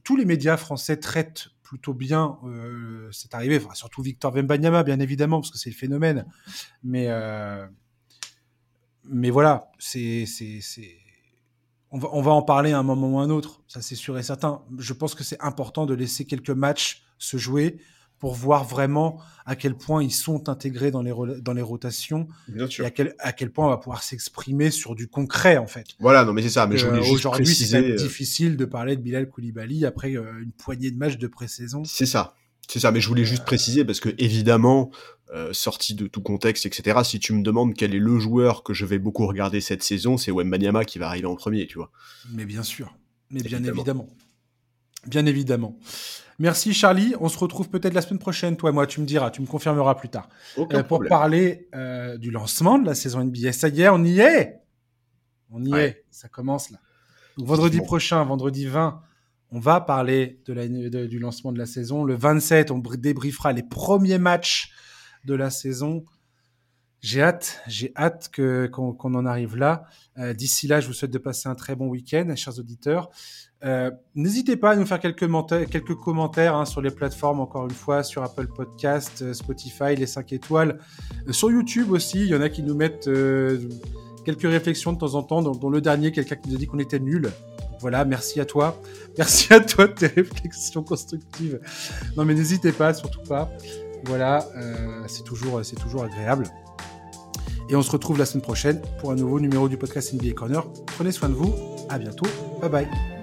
tous les médias français traitent plutôt bien euh, cette arrivée, enfin, surtout Victor Wembanyama, bien évidemment, parce que c'est le phénomène. Mais, euh, mais voilà, c'est, c'est, c'est... On, va, on va en parler à un moment ou à un autre, ça c'est sûr et certain. Je pense que c'est important de laisser quelques matchs se jouer pour voir vraiment à quel point ils sont intégrés dans les, dans les rotations Bien et à quel, à quel point on va pouvoir s'exprimer sur du concret en fait. Voilà, non mais c'est ça, mais je Euh, voulais juste Aujourd'hui, c'est euh, difficile de parler de Bilal Koulibaly après euh, une poignée de matchs de pré-saison. C'est ça. C'est ça, mais je voulais juste préciser parce que évidemment, euh, sorti de tout contexte, etc. Si tu me demandes quel est le joueur que je vais beaucoup regarder cette saison, c'est Wembanyama qui va arriver en premier, tu vois. Mais bien sûr, mais bien Évidemment. évidemment. Bien évidemment. Merci Charlie, on se retrouve peut-être la semaine prochaine, toi et moi, tu me diras, tu me confirmeras plus tard. Aucun Euh, pour problème. parler euh, du lancement de la saison NBA. Ça y est, on y est On y Ouais. est, ça commence là. Donc, vendredi prochain, vendredi 20, on va parler de la, de- du lancement de la saison. Le 27, on br- débriefera les premiers matchs de la saison. J'ai hâte, j'ai hâte que, qu'on, qu'on en arrive là. Euh, d'ici là, je vous souhaite de passer un très bon week-end, chers auditeurs. Euh, N'hésitez pas à nous faire quelques, quelques commentaires hein, sur les plateformes, encore une fois, sur Apple Podcast, euh, Spotify, les 5 étoiles. Euh, sur YouTube aussi, il y en a qui nous mettent euh, quelques réflexions de temps en temps, dont, le dernier, quelqu'un qui nous a dit qu'on était nul. Voilà, merci à toi. Merci à toi de tes réflexions constructives. Non, mais n'hésitez pas, surtout pas. Voilà, c'est toujours, toujours agréable. Et on se retrouve la semaine prochaine pour un nouveau numéro du podcast NBA Corner. Prenez soin de vous. À bientôt. Bye bye.